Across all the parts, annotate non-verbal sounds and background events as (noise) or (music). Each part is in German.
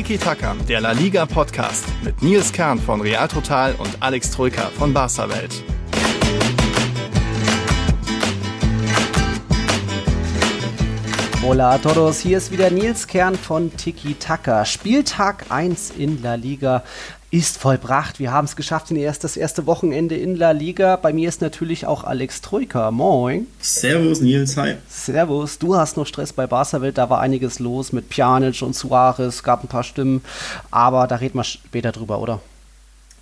Tiki Taka, der La Liga Podcast mit Nils Kern von Real Total und Alex Troika von Barca Welt. Hola a todos, hier ist wieder Nils Kern von Tiki Taka. Spieltag 1 in La Liga ist vollbracht. Wir haben es geschafft in erst das erste Wochenende in La Liga. Bei mir ist natürlich auch Alex Troika. Moin. Servus Nils, hi. Servus. Du hast noch Stress bei Barca Welt. Da war einiges los mit Pjanic und Suarez. Gab ein paar Stimmen. Aber da reden wir später drüber, oder?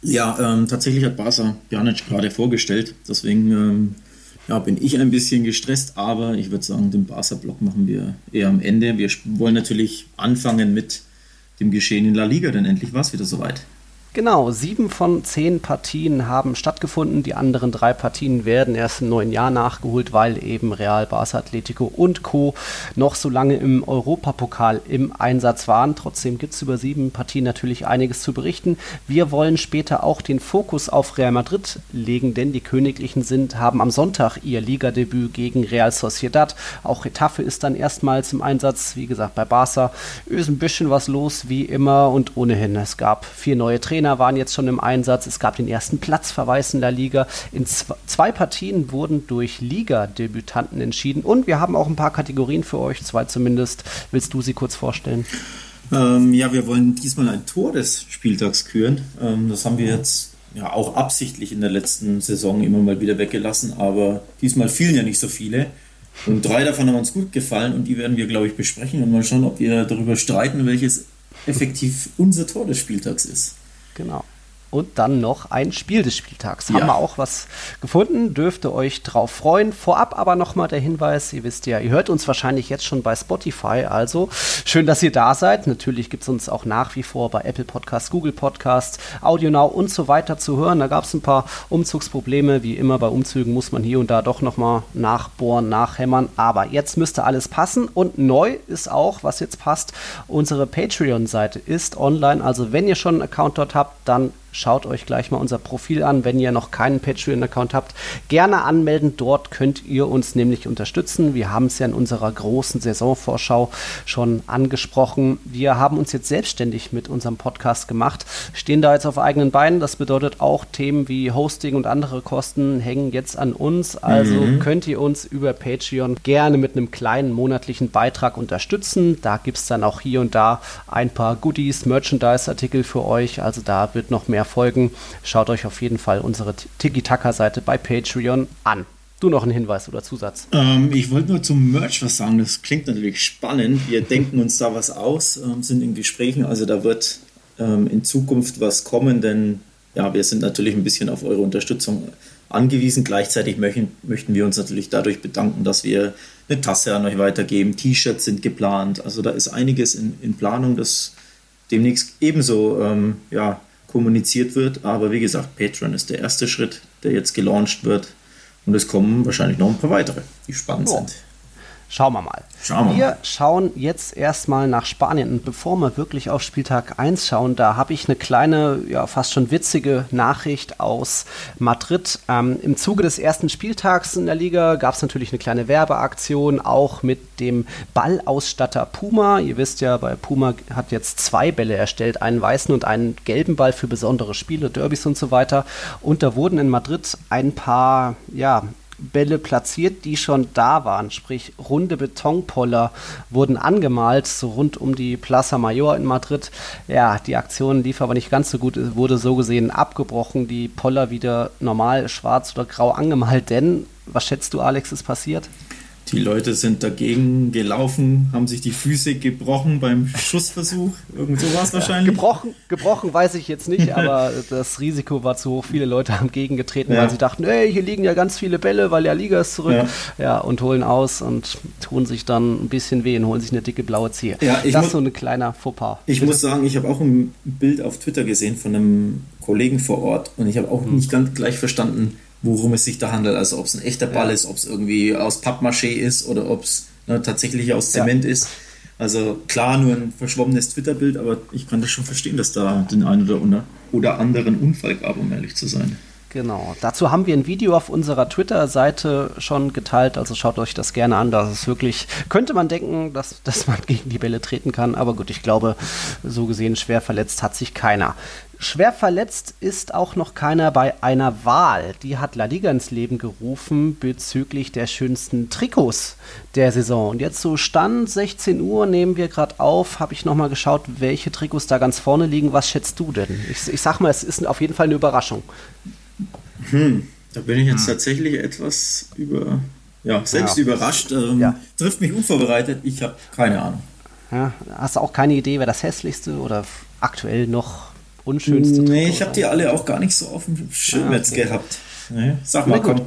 Ja, ähm, tatsächlich hat Barca Pjanic gerade vorgestellt. Deswegen ähm, ja, bin ich ein bisschen gestresst. Aber ich würde sagen, den Barca-Block machen wir eher am Ende. Wir wollen natürlich anfangen mit dem Geschehen in La Liga, denn endlich war es wieder soweit. Genau, sieben von zehn Partien haben stattgefunden. Die anderen drei Partien werden erst im neuen Jahr nachgeholt, weil eben Real, Barca, Atletico und Co. noch so lange im Europapokal im Einsatz waren. Trotzdem gibt es über sieben Partien natürlich einiges zu berichten. Wir wollen später auch den Fokus auf Real Madrid legen, denn die Königlichen sind, haben am Sonntag ihr Ligadebüt gegen Real Sociedad. Auch Retafe ist dann erstmals im Einsatz. Wie gesagt, bei Barca ist ein bisschen was los, wie immer. Und ohnehin, es gab vier neue Trainer Trainer waren jetzt schon im Einsatz. Es gab den ersten Platzverweis in der Liga. In zwei Partien wurden durch Liga-Debütanten entschieden. Und wir haben auch ein paar Kategorien für euch, zwei zumindest. Willst du sie kurz vorstellen? Ähm, ja, wir wollen diesmal ein Tor des Spieltags küren. Ähm, das haben wir jetzt ja auch absichtlich in der letzten Saison immer mal wieder weggelassen, aber diesmal fielen ja nicht so viele. Und drei davon haben uns gut gefallen und die werden wir, glaube ich, besprechen und mal schauen, ob wir darüber streiten, welches effektiv unser Tor des Spieltags ist. Genau. Und dann noch ein Spiel des Spieltags. Ja. Haben wir auch was gefunden, dürfte euch drauf freuen. Vorab aber nochmal der Hinweis, ihr wisst ja, ihr hört uns wahrscheinlich jetzt schon bei Spotify, also schön, dass ihr da seid. Natürlich gibt es uns auch nach wie vor bei Apple Podcasts, Google Podcasts, AudioNow und so weiter zu hören. Da gab es ein paar Umzugsprobleme, wie immer bei Umzügen muss man hier und da doch nochmal nachbohren, nachhämmern. Aber jetzt müsste alles passen und neu ist auch, was jetzt passt, unsere Patreon-Seite ist online. Also wenn ihr schon einen Account dort habt, dann Schaut euch gleich mal unser Profil an, wenn ihr noch keinen Patreon-Account habt. Gerne anmelden, dort könnt ihr uns nämlich unterstützen. Wir haben es ja in unserer großen Saisonvorschau schon angesprochen. Wir haben uns jetzt selbstständig mit unserem Podcast gemacht, stehen da jetzt auf eigenen Beinen. Das bedeutet auch Themen wie Hosting und andere Kosten hängen jetzt an uns. Also mhm. könnt ihr uns über Patreon gerne mit einem kleinen monatlichen Beitrag unterstützen. Da gibt es dann auch hier und da ein paar Goodies, Merchandise-Artikel für euch. Also da wird noch mehr mehr folgen, schaut euch auf jeden Fall unsere Tiki-Taka-Seite bei Patreon an. Du noch einen Hinweis oder Zusatz? Ähm, ich wollte nur zum Merch was sagen. Das klingt natürlich spannend. Wir denken uns da was aus, ähm, sind in Gesprächen. Also da wird ähm, in Zukunft was kommen, denn ja, wir sind natürlich ein bisschen auf eure Unterstützung angewiesen. Gleichzeitig möchten, möchten wir uns natürlich dadurch bedanken, dass wir eine Tasse an euch weitergeben. T-Shirts sind geplant. Also da ist einiges in, in Planung, das demnächst ebenso ähm, ja, kommuniziert wird. Aber wie gesagt, Patreon ist der erste Schritt, der jetzt gelauncht wird. Und es kommen wahrscheinlich noch ein paar weitere, die spannend oh. sind. Schauen wir mal. Schauen wir, wir mal. schauen jetzt erstmal nach Spanien. Und bevor wir wirklich auf Spieltag 1 schauen, da habe ich eine kleine, ja fast schon witzige Nachricht aus Madrid. Ähm, Im Zuge des ersten Spieltags in der Liga gab es natürlich eine kleine Werbeaktion, auch mit dem Ballausstatter Puma. Ihr wisst ja, bei Puma hat jetzt zwei Bälle erstellt, einen weißen und einen gelben Ball für besondere Spiele, Derbys und so weiter. Und da wurden in Madrid ein paar, ja, Bälle platziert, die schon da waren. Sprich, runde Betonpoller wurden angemalt, so rund um die Plaza Mayor in Madrid. Ja, die Aktion lief aber nicht ganz so gut, wurde so gesehen abgebrochen, die Poller wieder normal schwarz oder grau angemalt. Denn, was schätzt du, Alex, ist passiert? Die Leute sind dagegen gelaufen, haben sich die Füße gebrochen beim Schussversuch. Irgend sowas wahrscheinlich. Gebrochen, gebrochen weiß ich jetzt nicht, (laughs) aber das Risiko war zu hoch. Viele Leute haben gegengetreten, ja. weil sie dachten, hey, hier liegen ja ganz viele Bälle, weil ja Liga ist zurück. Ja. ja. und holen aus und tun sich dann ein bisschen weh und holen sich eine dicke blaue Zehe. Ja, das ist so ein kleiner Fauxpas. Ich Bitte? muss sagen, ich habe auch ein Bild auf Twitter gesehen von einem Kollegen vor Ort und ich habe auch hm. nicht ganz gleich verstanden, worum es sich da handelt. Also ob es ein echter Ball ja. ist, ob es irgendwie aus Pappmaché ist oder ob es ne, tatsächlich aus Zement ja. ist. Also klar, nur ein verschwommenes Twitter-Bild, aber ich kann das schon verstehen, dass da den einen oder, oder anderen Unfall gab, um ehrlich zu sein. Genau. Dazu haben wir ein Video auf unserer Twitter-Seite schon geteilt, also schaut euch das gerne an. Das ist wirklich, könnte man denken, dass, dass man (laughs) gegen die Bälle treten kann, aber gut, ich glaube, so gesehen schwer verletzt hat sich keiner. Schwer verletzt ist auch noch keiner bei einer Wahl. Die hat La Liga ins Leben gerufen bezüglich der schönsten Trikots der Saison. Und jetzt so Stand 16 Uhr nehmen wir gerade auf, habe ich nochmal geschaut, welche Trikots da ganz vorne liegen. Was schätzt du denn? Ich, ich sag mal, es ist auf jeden Fall eine Überraschung. Hm, da bin ich jetzt hm. tatsächlich etwas über, ja, selbst ja. überrascht. Ähm, ja. Trifft mich unvorbereitet. Ich habe keine Ahnung. Ja, hast du auch keine Idee, wer das hässlichste oder aktuell noch unschönste Nee, Trikot ich habe die alle auch gar nicht so auf dem Schirm ah, jetzt gehabt. Nee, sag mal, komm.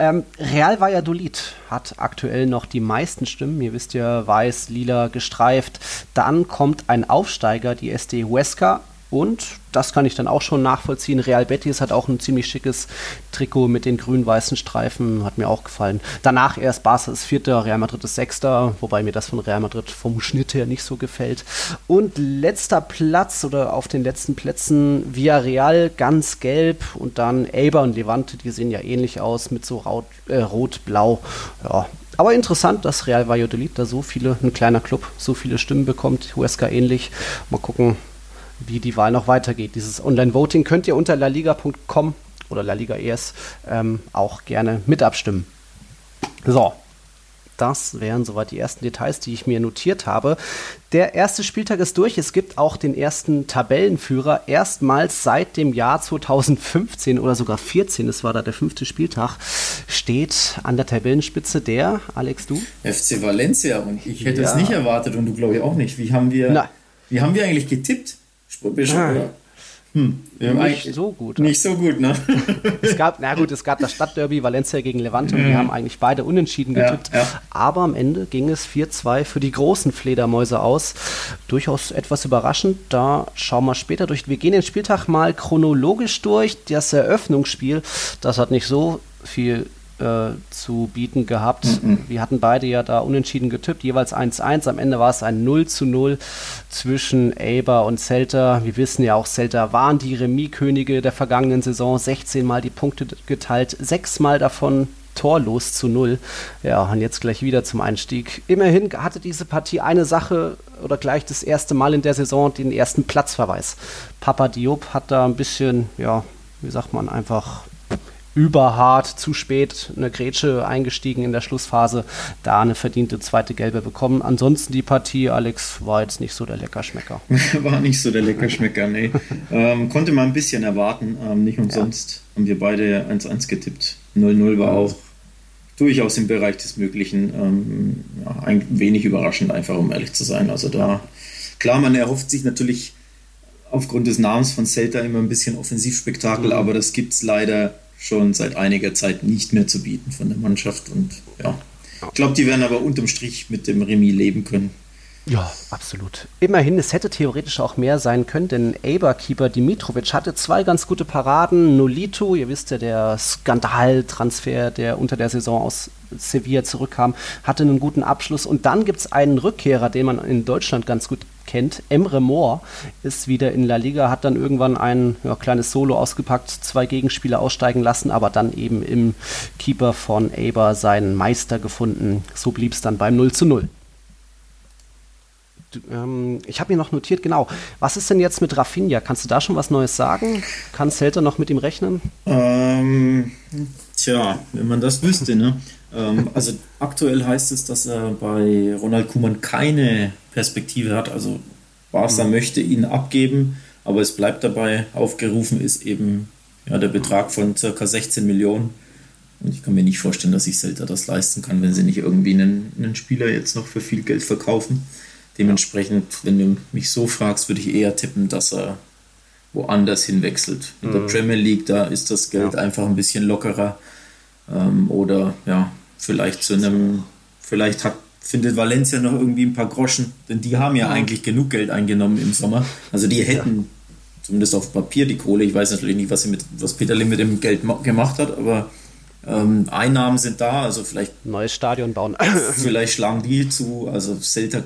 Ähm, Real Valladolid hat aktuell noch die meisten Stimmen. Ihr wisst ja, weiß, lila, gestreift. Dann kommt ein Aufsteiger, die SD Huesca, und das kann ich dann auch schon nachvollziehen. Real Betis hat auch ein ziemlich schickes Trikot mit den grün-weißen Streifen, hat mir auch gefallen. Danach erst Barca ist Vierter, Real Madrid ist Sechster, wobei mir das von Real Madrid vom Schnitt her nicht so gefällt. Und letzter Platz oder auf den letzten Plätzen Villarreal ganz gelb und dann Elba und Levante, die sehen ja ähnlich aus mit so äh, rot-blau. Ja, aber interessant, dass Real Valladolid da so viele, ein kleiner Club, so viele Stimmen bekommt. Huesca ähnlich. Mal gucken, wie die Wahl noch weitergeht. Dieses Online-Voting könnt ihr unter laliga.com oder laliga ES ähm, auch gerne mit abstimmen. So, das wären soweit die ersten Details, die ich mir notiert habe. Der erste Spieltag ist durch. Es gibt auch den ersten Tabellenführer. Erstmals seit dem Jahr 2015 oder sogar 14, das war da der fünfte Spieltag, steht an der Tabellenspitze der, Alex, du? FC Valencia. Und ich hätte ja. es nicht erwartet und du glaube ich auch nicht. Wie haben wir, wie haben wir eigentlich getippt? Bischof, ah. oder? Hm, nicht so gut. Nicht so gut, ne? (laughs) es gab, na gut, es gab das Stadtderby Valencia gegen Levante und die haben eigentlich beide unentschieden getippt. Ja, ja. Aber am Ende ging es 4-2 für die großen Fledermäuse aus. Durchaus etwas überraschend. Da schauen wir später durch. Wir gehen den Spieltag mal chronologisch durch. Das Eröffnungsspiel, das hat nicht so viel äh, zu bieten gehabt. Mhm. Wir hatten beide ja da unentschieden getippt, jeweils 1-1. Am Ende war es ein 0 0 zwischen Eber und Celta. Wir wissen ja auch, Celta waren die Remis-Könige der vergangenen Saison, 16 Mal die Punkte geteilt, sechs Mal davon torlos zu null. Ja, und jetzt gleich wieder zum Einstieg. Immerhin hatte diese Partie eine Sache oder gleich das erste Mal in der Saison den ersten Platzverweis. Papa Diop hat da ein bisschen, ja, wie sagt man, einfach überhart, zu spät eine Grätsche eingestiegen in der Schlussphase, da eine verdiente zweite Gelbe bekommen. Ansonsten die Partie, Alex, war jetzt nicht so der Leckerschmecker. (laughs) war nicht so der Leckerschmecker, nee. ähm, konnte man ein bisschen erwarten. Ähm, nicht umsonst ja. haben wir beide 1-1 getippt. 0-0 war auch durchaus im Bereich des Möglichen. Ähm, ja, ein wenig überraschend, einfach um ehrlich zu sein. Also da, klar, man erhofft sich natürlich aufgrund des Namens von Celta immer ein bisschen Offensivspektakel, mhm. aber das gibt es leider schon seit einiger Zeit nicht mehr zu bieten von der Mannschaft. Und ja, ich glaube, die werden aber unterm Strich mit dem Remis leben können. Ja, absolut. Immerhin, es hätte theoretisch auch mehr sein können, denn Eber-Keeper Dimitrovic hatte zwei ganz gute Paraden. Nolito, ihr wisst ja, der Skandaltransfer, der unter der Saison aus Sevilla zurückkam, hatte einen guten Abschluss. Und dann gibt es einen Rückkehrer, den man in Deutschland ganz gut kennt. Emre Moore ist wieder in La Liga, hat dann irgendwann ein ja, kleines Solo ausgepackt, zwei Gegenspieler aussteigen lassen, aber dann eben im Keeper von Eber seinen Meister gefunden. So blieb es dann beim 0 zu 0 ähm, ich habe mir noch notiert, genau. Was ist denn jetzt mit Rafinha? Kannst du da schon was Neues sagen? Kann Celta noch mit ihm rechnen? Ähm, tja, wenn man das wüsste, ne? Ähm, also aktuell heißt es, dass er bei Ronald Kuman keine Perspektive hat. Also Barca mhm. möchte ihn abgeben, aber es bleibt dabei, aufgerufen ist eben ja, der Betrag von ca. 16 Millionen. Und ich kann mir nicht vorstellen, dass sich Celta das leisten kann, wenn sie nicht irgendwie einen, einen Spieler jetzt noch für viel Geld verkaufen. Dementsprechend, wenn du mich so fragst, würde ich eher tippen, dass er woanders hinwechselt. In mhm. der Premier League, da ist das Geld ja. einfach ein bisschen lockerer. Ähm, oder ja, vielleicht zu einem, vielleicht hat, findet Valencia noch irgendwie ein paar Groschen, denn die haben ja, ja. eigentlich genug Geld eingenommen im Sommer. Also die hätten ja. zumindest auf Papier die Kohle. Ich weiß natürlich nicht, was, sie mit, was Peterle mit dem Geld gemacht hat, aber ähm, Einnahmen sind da, also vielleicht. Neues Stadion bauen. (coughs) vielleicht schlagen die zu. Also Celta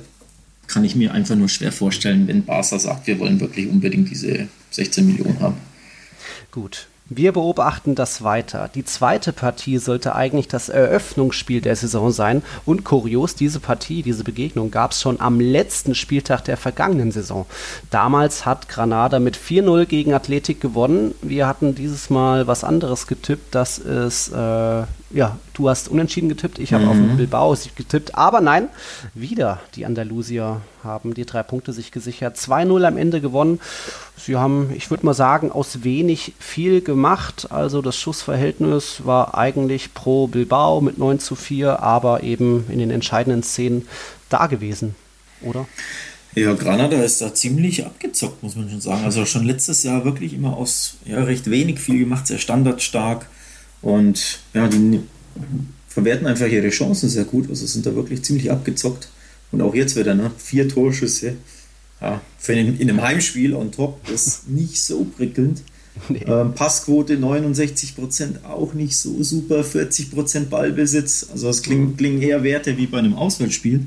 kann ich mir einfach nur schwer vorstellen, wenn Barca sagt, wir wollen wirklich unbedingt diese 16 Millionen haben. Gut, Wir beobachten das weiter. Die zweite Partie sollte eigentlich das Eröffnungsspiel der Saison sein. Und kurios, diese Partie, diese Begegnung gab es schon am letzten Spieltag der vergangenen Saison. Damals hat Granada mit 4-0 gegen Athletik gewonnen. Wir hatten dieses Mal was anderes getippt, dass es äh, ja, du hast unentschieden getippt, ich habe mhm. auf Bilbao getippt, aber nein, wieder die Andalusier haben die drei Punkte sich gesichert. 2-0 am Ende gewonnen. Sie haben, ich würde mal sagen, aus wenig viel gemacht. Also das Schussverhältnis war eigentlich pro Bilbao mit 9 zu 4, aber eben in den entscheidenden Szenen da gewesen, oder? Ja, Granada ist da ziemlich abgezockt, muss man schon sagen. Also schon letztes Jahr wirklich immer aus ja, recht wenig viel gemacht, sehr standardstark und ja, die verwerten einfach ihre Chancen sehr gut. Also sind da wirklich ziemlich abgezockt. Und auch jetzt wieder, ne? Vier Torschüsse. Ja, für in, in einem Heimspiel on top ist nicht so prickelnd. (laughs) Nee. Ähm, Passquote 69% auch nicht so super, 40% Ballbesitz. Also das klingen, klingen eher Werte wie bei einem Auswärtsspiel.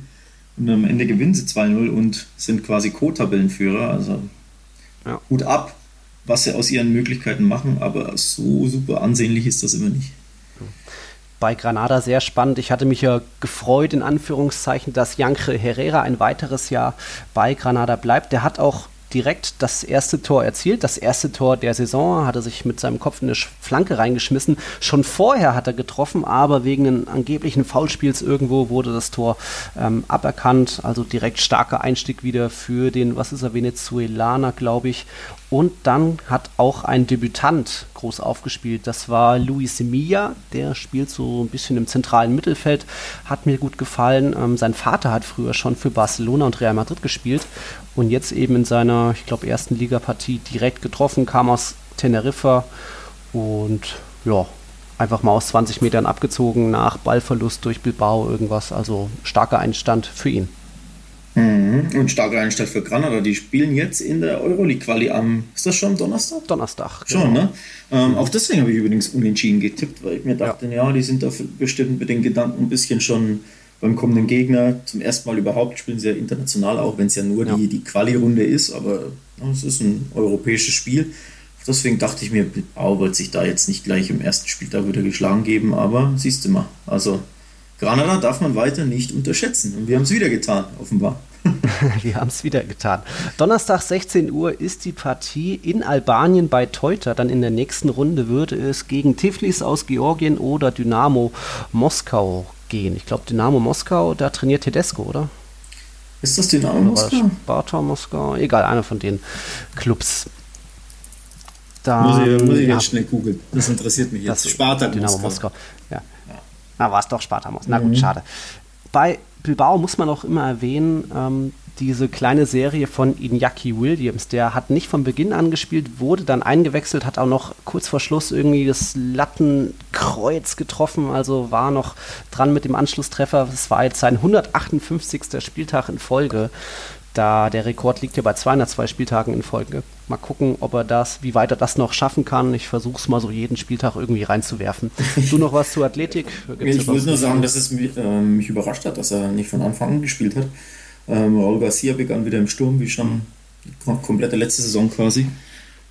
Und am Ende gewinnen sie 2-0 und sind quasi Co-Tabellenführer. Also ja. Hut ab, was sie aus ihren Möglichkeiten machen, aber so super ansehnlich ist das immer nicht. Bei Granada sehr spannend. Ich hatte mich ja gefreut, in Anführungszeichen, dass Janke Herrera ein weiteres Jahr bei Granada bleibt. Der hat auch direkt das erste Tor erzielt. Das erste Tor der Saison hat er sich mit seinem Kopf in eine Flanke reingeschmissen. Schon vorher hat er getroffen, aber wegen einem angeblichen Foulspiels irgendwo wurde das Tor ähm, aberkannt. Also direkt starker Einstieg wieder für den, was ist er, Venezuelaner, glaube ich. Und dann hat auch ein Debütant groß aufgespielt. Das war Luis Semilla. Der spielt so ein bisschen im zentralen Mittelfeld. Hat mir gut gefallen. Ähm, sein Vater hat früher schon für Barcelona und Real Madrid gespielt. Und jetzt eben in seiner, ich glaube, ersten Ligapartie direkt getroffen. Kam aus Teneriffa. Und ja, einfach mal aus 20 Metern abgezogen nach Ballverlust durch Bilbao irgendwas. Also starker Einstand für ihn. Mhm. Und starke Einstand für Granada. Die spielen jetzt in der Euroleague-Quali am, ist das schon Donnerstag? Donnerstag. Schon, genau. ne? Ähm. Auch deswegen habe ich übrigens unentschieden getippt, weil ich mir dachte, ja, ja die sind da bestimmt mit den Gedanken ein bisschen schon beim kommenden Gegner. Zum ersten Mal überhaupt spielen sie ja international, auch wenn es ja nur ja. die, die Quali-Runde ist, aber es ist ein europäisches Spiel. Deswegen dachte ich mir, Bilbao wird sich da jetzt nicht gleich im ersten Spiel da wieder geschlagen geben, aber siehst du mal, also Granada darf man weiter nicht unterschätzen. Und wir haben es wieder getan, offenbar. (laughs) wir haben es wieder getan. Donnerstag 16 Uhr ist die Partie in Albanien bei Teuta. Dann in der nächsten Runde würde es gegen Tiflis aus Georgien oder Dynamo Moskau gehen. Ich glaube, Dynamo Moskau, da trainiert Tedesco, oder? Ist das Dynamo Moskau? Sparta Moskau, egal, einer von den Clubs. Da, muss ich, muss ich ja, jetzt schnell googeln. Das interessiert mich jetzt. Sparta Dynamo Moskau. Moskau. Ja. Na, war es doch Sparta Moskau. Na gut, mhm. schade. Bei Bilbao muss man auch immer erwähnen, ähm, diese kleine Serie von Iñaki Williams, der hat nicht von Beginn an gespielt, wurde dann eingewechselt, hat auch noch kurz vor Schluss irgendwie das Lattenkreuz getroffen, also war noch dran mit dem Anschlusstreffer. Es war jetzt sein 158. Spieltag in Folge. Da der Rekord liegt ja bei 202 Spieltagen in Folge. Mal gucken, ob er das, wie weit er das noch schaffen kann. Ich versuche es mal so jeden Spieltag irgendwie reinzuwerfen. (laughs) Du noch was zu Athletik? Gibt's ich wollte nur sagen, dass es mich, äh, mich, überrascht hat, dass er nicht von Anfang an gespielt hat. Ähm, Raul Garcia begann wieder im Sturm, wie schon die komplette letzte Saison quasi.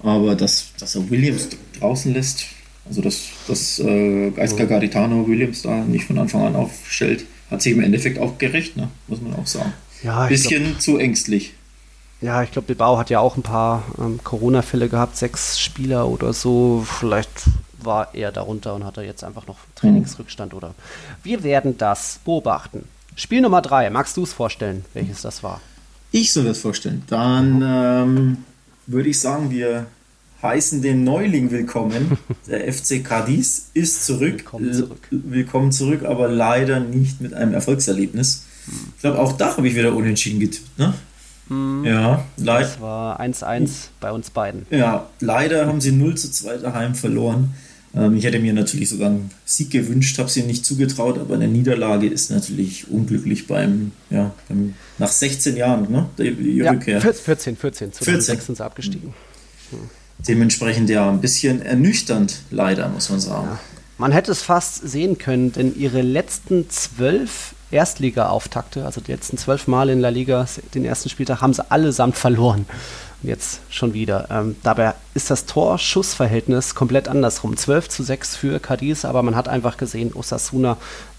Aber dass, dass er Williams draußen lässt, also dass, dass äh, Geiska Garitano Williams da nicht von Anfang an aufstellt, hat sich im Endeffekt auch gerecht, ne? muss man auch sagen. Ja, bisschen glaub, zu ängstlich. Ja, ich glaube, Bilbao hat ja auch ein paar ähm, Corona-Fälle gehabt, sechs Spieler oder so. Vielleicht war er darunter und hat er jetzt einfach noch Trainingsrückstand mhm. oder. Wir werden das beobachten. Spiel Nummer drei, magst du es vorstellen, welches das war? Ich soll das vorstellen. Dann ähm, würde ich sagen, wir heißen den Neuling willkommen. (laughs) Der FC Cadiz ist zurück. Willkommen zurück. Willkommen zurück, aber leider nicht mit einem Erfolgserlebnis. Ich glaube, auch da habe ich wieder unentschieden getippt, ne? Mhm. Ja, leider. Das war 1-1 bei uns beiden. Ja, leider haben sie 0 zu 2 daheim verloren. Ähm, ich hätte mir natürlich sogar einen Sieg gewünscht, habe sie nicht zugetraut, aber eine Niederlage ist natürlich unglücklich beim, ja, beim, nach 16 Jahren, ne? Die, die ja, Rückkehr. 14, 14, 2006 sind sie abgestiegen. Mhm. Dementsprechend ja ein bisschen ernüchternd, leider, muss man sagen. Ja. Man hätte es fast sehen können, denn ihre letzten zwölf Erstliga-Auftakte, also die letzten zwölf Mal in La Liga, den ersten Spieltag, haben sie allesamt verloren. Und jetzt schon wieder. Ähm, dabei ist das Torschussverhältnis komplett andersrum. 12 zu 6 für Cadiz, aber man hat einfach gesehen, Osasuna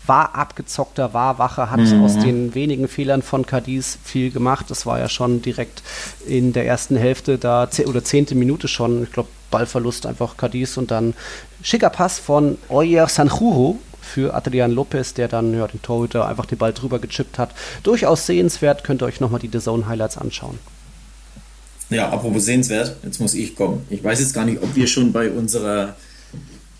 war abgezockter, war wacher, hat mhm. aus den wenigen Fehlern von Cadiz viel gemacht. Das war ja schon direkt in der ersten Hälfte da oder zehnte Minute schon, ich glaube, Ballverlust einfach Cadiz und dann schicker Pass von Oyer Sanjuro für Adrian Lopez, der dann ja, den Torhüter einfach den Ball drüber gechippt hat. Durchaus sehenswert, könnt ihr euch nochmal die The Zone Highlights anschauen. Ja, apropos sehenswert, jetzt muss ich kommen. Ich weiß jetzt gar nicht, ob wir schon bei unserer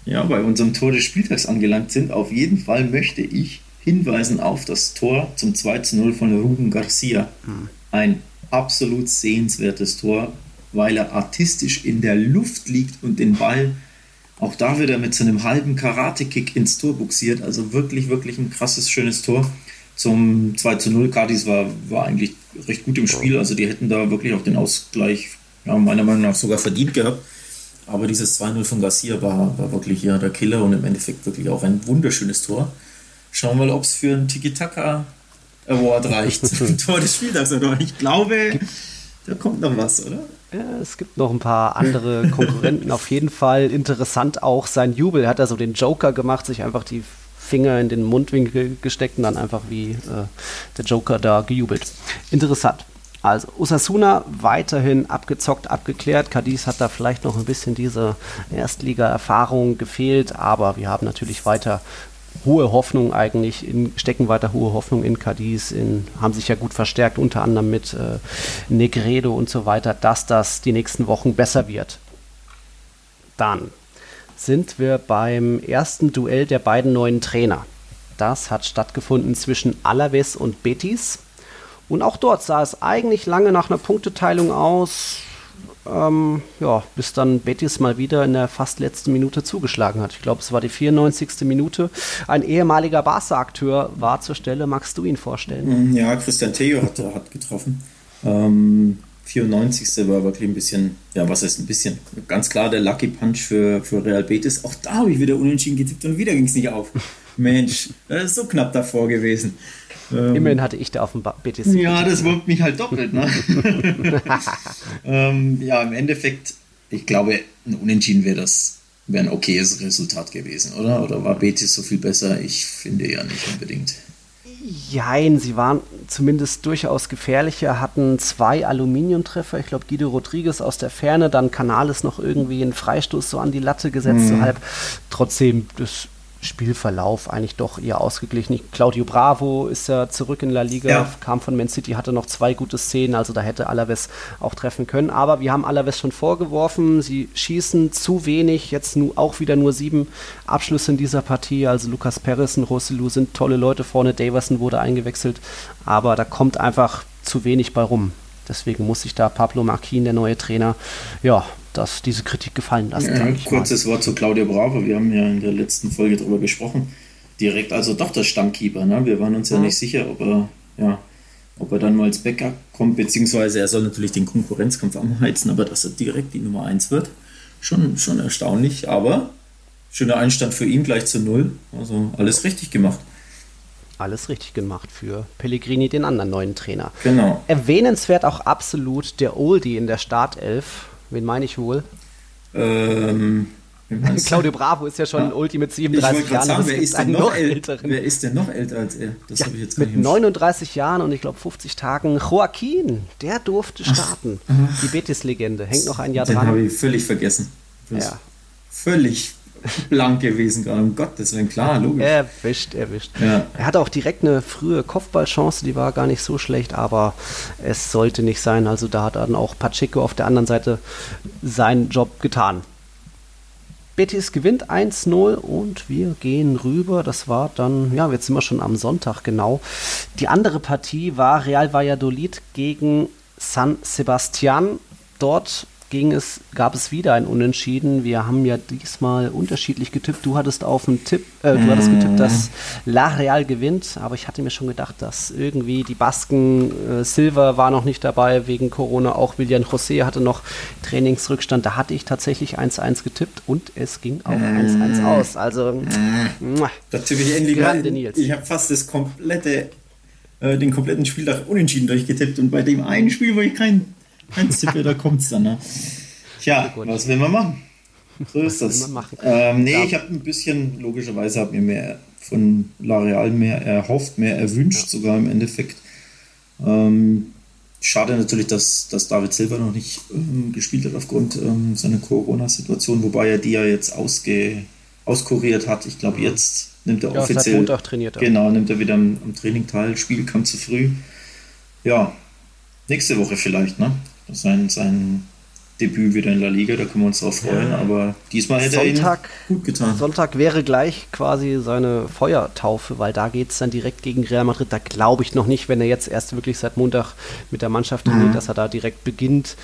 ja, bei unserem Tor des Spieltags angelangt sind. Auf jeden Fall möchte ich hinweisen auf das Tor zum 2 zu 0 von Ruben Garcia. Hm. Ein absolut sehenswertes Tor, weil er artistisch in der Luft liegt und den Ball auch da wieder mit so einem halben Karate-Kick ins Tor buxiert. Also wirklich, wirklich ein krasses, schönes Tor. Zum 2 zu 0. Cardis war, war eigentlich recht gut im Spiel. Also die hätten da wirklich auch den Ausgleich, ja, meiner Meinung nach sogar verdient gehabt. Aber dieses 2-0 von Garcia war, war wirklich ja der Killer und im Endeffekt wirklich auch ein wunderschönes Tor. Schauen wir mal, ob es für einen Tiki-Taka Award reicht. (laughs) Tor des Spieltags oder Ich glaube, da kommt noch was, oder? Ja, es gibt noch ein paar andere (laughs) Konkurrenten. Auf jeden Fall interessant auch sein Jubel. Er hat da so den Joker gemacht, sich einfach die Finger in den Mundwinkel gesteckt und dann einfach wie äh, der Joker da gejubelt. Interessant. Also Osasuna weiterhin abgezockt, abgeklärt. Cadiz hat da vielleicht noch ein bisschen diese Erstliga-Erfahrung gefehlt, aber wir haben natürlich weiter hohe Hoffnung eigentlich, in, stecken weiter hohe Hoffnung in Cadiz, in, haben sich ja gut verstärkt, unter anderem mit äh, Negredo und so weiter, dass das die nächsten Wochen besser wird. Dann sind wir beim ersten Duell der beiden neuen Trainer. Das hat stattgefunden zwischen Alaves und Betis. Und auch dort sah es eigentlich lange nach einer Punkteteilung aus. Ähm, ja, bis dann Betis mal wieder in der fast letzten Minute zugeschlagen hat. Ich glaube, es war die 94. Minute. Ein ehemaliger Barca-Akteur war zur Stelle. Magst du ihn vorstellen? Mm, ja, Christian Theo hat, hat getroffen. Ähm, 94. war wirklich ein bisschen, ja, was heißt ein bisschen? Ganz klar der Lucky Punch für, für Real Betis. Auch da habe ich wieder unentschieden getippt und wieder ging es nicht auf. Mensch, das ist so knapp davor gewesen. Ähm, Immerhin hatte ich da auf dem Betis. Ja, das wurmt mich halt doppelt. Ne? (laughs) ähm, ja, im Endeffekt, ich glaube, ein Unentschieden wäre das wäre ein okayes Resultat gewesen, oder? Oder war Betis so viel besser? Ich finde ja nicht unbedingt. Jein, sie waren zumindest durchaus gefährlicher, hatten zwei Aluminiumtreffer. Ich glaube, Guido Rodriguez aus der Ferne, dann Canales noch irgendwie einen Freistoß so an die Latte gesetzt, mhm. so halb. Trotzdem, das Spielverlauf eigentlich doch eher ausgeglichen. Claudio Bravo ist ja zurück in La Liga, ja. kam von Man City, hatte noch zwei gute Szenen, also da hätte Alaves auch treffen können. Aber wir haben Alaves schon vorgeworfen, sie schießen zu wenig, jetzt nu, auch wieder nur sieben Abschlüsse in dieser Partie. Also Lukas Perez und Rosselu sind tolle Leute vorne, Davison wurde eingewechselt, aber da kommt einfach zu wenig bei rum. Deswegen muss sich da Pablo Marquin, der neue Trainer, ja, das, diese Kritik gefallen lassen. Ja, kurzes mal. Wort zu Claudia Bravo. Wir haben ja in der letzten Folge darüber gesprochen. Direkt, also doch der Stammkeeper. Ne? Wir waren uns ja, ja nicht sicher, ob er, ja, ob er dann mal als Backup kommt, beziehungsweise er soll natürlich den Konkurrenzkampf anheizen, aber dass er direkt die Nummer 1 wird, schon, schon erstaunlich. Aber schöner Einstand für ihn gleich zu Null. Also alles richtig gemacht alles richtig gemacht für Pellegrini, den anderen neuen Trainer. Genau. Erwähnenswert auch absolut der Oldie in der Startelf. Wen meine ich wohl? Ähm, (laughs) Claudio Bravo ist ja schon ja. Ulti mit 37 Jahren. Sagen, wer, ist denn noch älteren. wer ist denn noch älter als er? Das ja, habe ich jetzt Mit 39 Jahren und ich glaube 50 Tagen. Joaquin, der durfte starten. Ach, ach. Die Betis-Legende. Hängt noch ein Jahr Den dran. Den habe ich völlig vergessen. Ja. Völlig blank gewesen gerade. Um Gottes Willen, klar, logisch. Erwischt, erwischt. Ja. Er hatte auch direkt eine frühe Kopfballchance, die war gar nicht so schlecht, aber es sollte nicht sein. Also da hat dann auch Pacheco auf der anderen Seite seinen Job getan. Betis gewinnt 1-0 und wir gehen rüber. Das war dann, ja, jetzt sind wir schon am Sonntag genau. Die andere Partie war Real Valladolid gegen San Sebastian. Dort ging es, gab es wieder ein Unentschieden. Wir haben ja diesmal unterschiedlich getippt. Du hattest auf einen Tipp, äh, du hattest getippt, dass La Real gewinnt, aber ich hatte mir schon gedacht, dass irgendwie die Basken, äh, Silva war noch nicht dabei wegen Corona, auch William José hatte noch Trainingsrückstand. Da hatte ich tatsächlich 1-1 getippt und es ging auch 1-1 aus. Also, da tippe ich endlich mal. Ich habe fast das komplette äh, den kompletten Spieltag unentschieden durchgetippt und bei dem einen Spiel, wo ich kein, tippe, da kommt es dann. Ne? Tja, was will man machen? So ist das. Ähm, nee, ich habe ein bisschen, logischerweise habe mir mehr von L'Areal mehr erhofft, mehr erwünscht, ja. sogar im Endeffekt. Ähm, schade natürlich, dass, dass David Silva noch nicht ähm, gespielt hat aufgrund ähm, seiner Corona-Situation, wobei er die ja jetzt ausge, auskuriert hat. Ich glaube, jetzt nimmt er ja, offiziell. Montag trainiert er. Genau, nimmt er wieder am, am Training teil. Spiel kam zu früh. Ja, nächste Woche vielleicht, ne? Sein, sein Debüt wieder in La Liga, da können wir uns drauf freuen, ja. aber diesmal hätte Sonntag, er ihn gut getan. Sonntag wäre gleich quasi seine Feuertaufe, weil da geht es dann direkt gegen Real Madrid. Da glaube ich noch nicht, wenn er jetzt erst wirklich seit Montag mit der Mannschaft trainiert, mhm. dass er da direkt beginnt.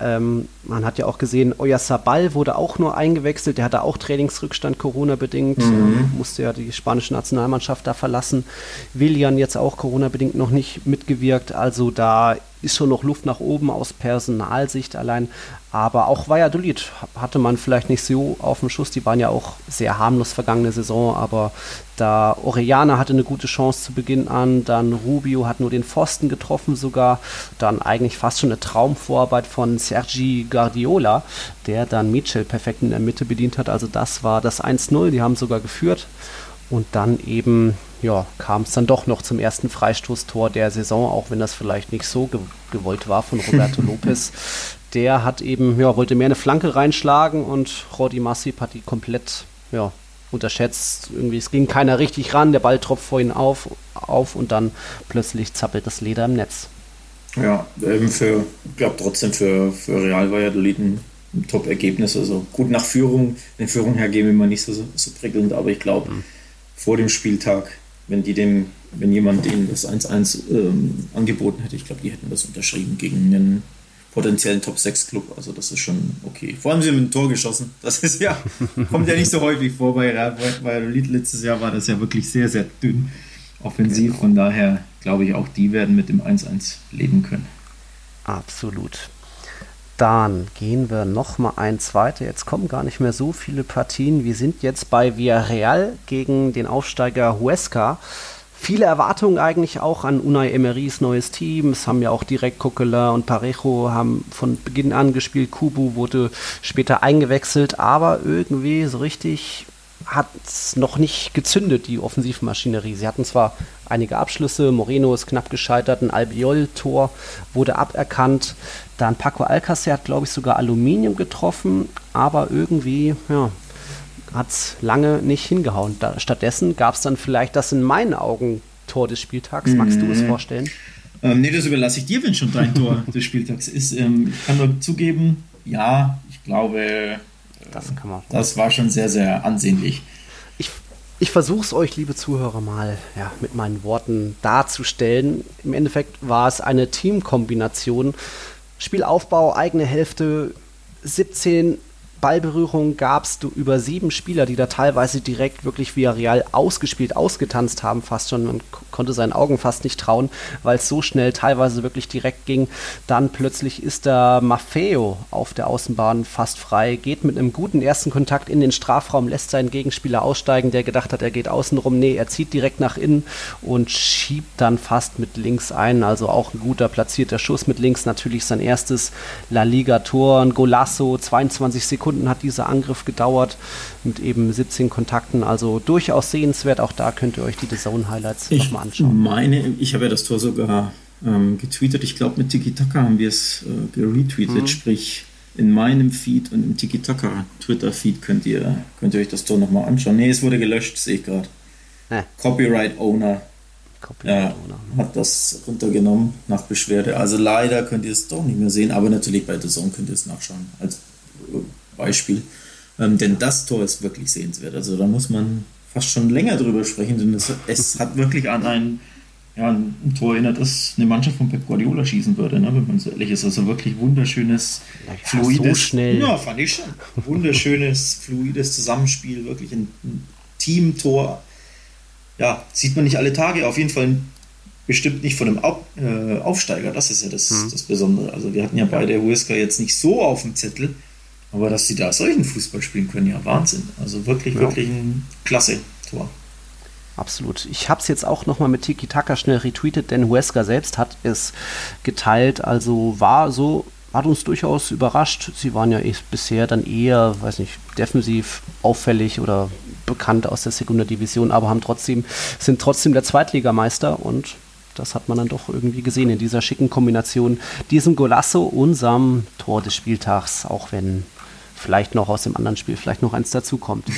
Ähm, man hat ja auch gesehen, Sabal wurde auch nur eingewechselt. Der hatte auch Trainingsrückstand Corona-bedingt. Mhm. Ähm, musste ja die spanische Nationalmannschaft da verlassen. Willian jetzt auch Corona-bedingt noch nicht mitgewirkt. Also da ist schon noch Luft nach oben aus Personalsicht allein. Aber auch Valladolid hatte man vielleicht nicht so auf dem Schuss. Die waren ja auch sehr harmlos vergangene Saison. Aber da Orellana hatte eine gute Chance zu Beginn an. Dann Rubio hat nur den Pfosten getroffen sogar. Dann eigentlich fast schon eine Traumvorarbeit von Sergi Guardiola, der dann Mitchell perfekt in der Mitte bedient hat. Also das war das 1-0. Die haben sogar geführt. Und dann eben ja, kam es dann doch noch zum ersten Freistoßtor der Saison, auch wenn das vielleicht nicht so ge gewollt war von Roberto (laughs) Lopez. Der hat eben, ja, wollte mehr eine Flanke reinschlagen und Rodi Massip hat die komplett, ja, unterschätzt. Irgendwie, es ging keiner richtig ran, der Ball tropft vor ihn auf, auf und dann plötzlich zappelt das Leder im Netz. Ja, eben für, ich glaube trotzdem für, für Real Valladolid ein, ein Top-Ergebnis. Also gut nach Führung, in Führung hergeben immer nicht so, so prickelnd, aber ich glaube, mhm. vor dem Spieltag wenn die dem, wenn jemand denen das 1-1 ähm, angeboten hätte, ich glaube, die hätten das unterschrieben gegen einen potenziellen Top 6 Club. Also das ist schon okay. Vor allem sie haben ein Tor geschossen. Das ist ja, (laughs) kommt ja nicht so häufig vor bei Real Valladolid. Letztes Jahr war das ja wirklich sehr, sehr dünn offensiv. Von daher glaube ich auch, die werden mit dem 1-1 leben können. Absolut. Dann gehen wir noch mal eins weiter. Jetzt kommen gar nicht mehr so viele Partien. Wir sind jetzt bei Villarreal gegen den Aufsteiger Huesca. Viele Erwartungen eigentlich auch an Unai Emerys neues Team. Es haben ja auch direkt Coquelin und Parejo haben von Beginn an gespielt. Kubu wurde später eingewechselt, aber irgendwie so richtig hat es noch nicht gezündet, die Offensivmaschinerie. Sie hatten zwar einige Abschlüsse, Moreno ist knapp gescheitert, ein Albiol-Tor wurde aberkannt. Dann Paco Alcacer hat, glaube ich, sogar Aluminium getroffen, aber irgendwie, ja, hat es lange nicht hingehauen. Da, stattdessen gab es dann vielleicht das in meinen Augen Tor des Spieltags. Magst du es mhm. vorstellen? Ähm, nee, das überlasse ich dir, wenn schon dein Tor (laughs) des Spieltags ist. Ähm, ich kann nur zugeben, ja, ich glaube, das, kann man. das war schon sehr, sehr ansehnlich. Ich, ich versuche es euch, liebe Zuhörer, mal ja, mit meinen Worten darzustellen. Im Endeffekt war es eine Teamkombination. Spielaufbau, eigene Hälfte, 17 Ballberührung gab es über sieben Spieler, die da teilweise direkt wirklich via Real ausgespielt, ausgetanzt haben, fast schon. Man konnte seinen Augen fast nicht trauen, weil es so schnell teilweise wirklich direkt ging. Dann plötzlich ist da Maffeo auf der Außenbahn fast frei, geht mit einem guten ersten Kontakt in den Strafraum, lässt seinen Gegenspieler aussteigen, der gedacht hat, er geht außenrum. Nee, er zieht direkt nach innen und schiebt dann fast mit links ein. Also auch ein guter platzierter Schuss mit links. Natürlich sein erstes La Liga-Tor, ein Golasso, 22 Sekunden Sekunden hat dieser Angriff gedauert mit eben 17 Kontakten. Also durchaus sehenswert. Auch da könnt ihr euch die Zone Highlights nochmal anschauen. Ich meine, ich habe ja das Tor sogar ähm, getweetet. Ich glaube, mit Tiki Taka haben wir es äh, geretweetet. Mhm. Sprich, in meinem Feed und im Tiki Taka Twitter-Feed könnt ihr, könnt ihr euch das Tor nochmal anschauen. Ne, es wurde gelöscht, sehe ich gerade. Äh. Copyright Owner ja, hat das runtergenommen nach Beschwerde. Also leider könnt ihr es doch nicht mehr sehen, aber natürlich bei The Zone könnt ihr es nachschauen. Als Beispiel. Ähm, denn das Tor ist wirklich sehenswert. Also da muss man fast schon länger drüber sprechen, denn es, es hat wirklich an ein ja, ein Tor erinnert, das eine Mannschaft von Pep Guardiola schießen würde, ne, wenn man so ehrlich ist. Also wirklich wunderschönes, Ja, fluides. so. Ja, fand ich schon. Wunderschönes, (laughs) fluides Zusammenspiel, wirklich ein, ein Teamtor. Ja, sieht man nicht alle Tage. Auf jeden Fall bestimmt nicht von einem Au äh, Aufsteiger. Das ist ja das, Hm. das Besondere. Also wir hatten ja beide Huesca jetzt nicht so auf dem Zettel, aber dass sie da solchen Fußball spielen können, ja Wahnsinn. Also wirklich, Ja. wirklich ein klasse Tor. Absolut. Ich habe es jetzt auch nochmal mit Tiki Taka schnell retweetet, denn Huesca selbst hat es geteilt. Also war so, hat uns durchaus überrascht. Sie waren ja eh bisher dann eher, weiß nicht, defensiv auffällig oder bekannt aus der Segunda Division, aber haben trotzdem, sind trotzdem der Zweitligameister und das hat man dann doch irgendwie gesehen in dieser schicken Kombination. Diesem Golasso, unserem Tor des Spieltags, auch wenn vielleicht noch aus dem anderen Spiel vielleicht noch eins dazukommt. (laughs)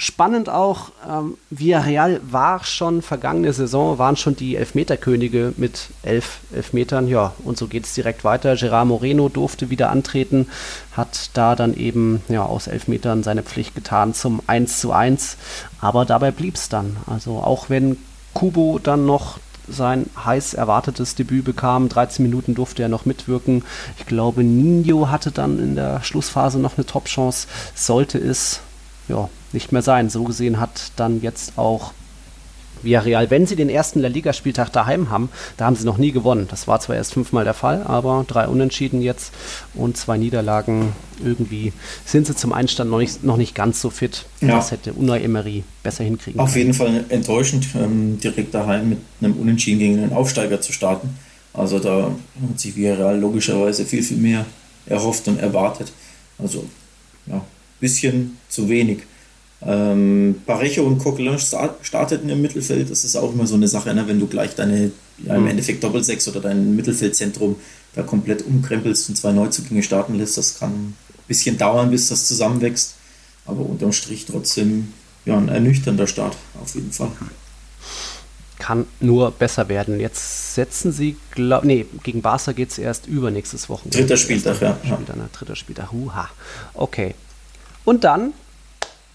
Spannend auch, ähm, Villarreal war schon vergangene Saison, waren schon die Elfmeterkönige mit elf Elfmetern. Ja, und so geht es direkt weiter. Gerard Moreno durfte wieder antreten, hat da dann eben ja, aus Elfmetern seine Pflicht getan zum 1 zu 1. Aber dabei blieb es dann. Also auch wenn Kubo dann noch sein heiß erwartetes Debüt bekam. 13 Minuten durfte er noch mitwirken. Ich glaube, Nino hatte dann in der Schlussphase noch eine Top-Chance. Sollte es ja, nicht mehr sein. So gesehen hat dann jetzt auch Villarreal, wenn sie den ersten La Liga-Spieltag daheim haben, da haben sie noch nie gewonnen. Das war zwar erst fünfmal der Fall, aber drei Unentschieden jetzt und zwei Niederlagen. Irgendwie sind sie zum Einstand noch nicht, noch nicht ganz so fit. Ja. Das hätte Unai Emery besser hinkriegen Auf können. jeden Fall enttäuschend, ähm, direkt daheim mit einem Unentschieden gegen einen Aufsteiger zu starten. Also da hat sich Villarreal logischerweise viel, viel mehr erhofft und erwartet. Also ja, bisschen zu wenig. Ähm, Parejo und Coquelin sta- starteten im Mittelfeld. Das ist auch immer so eine Sache, ne? wenn du gleich deine, ja, im Mhm. Endeffekt Doppelsechs oder dein Mittelfeldzentrum da komplett umkrempelst und zwei Neuzugänge starten lässt. Das kann ein bisschen dauern, bis das zusammenwächst. Aber unterm Strich trotzdem ja, ein ernüchternder Start, auf jeden Fall. Kann nur besser werden. Jetzt setzen sie, glaub, nee, gegen Barca geht es erst übernächstes Wochenende. Dritter Spieltag, ja. ja. Spieltag, ne? Dritter Spieltag, huha. Okay. Und dann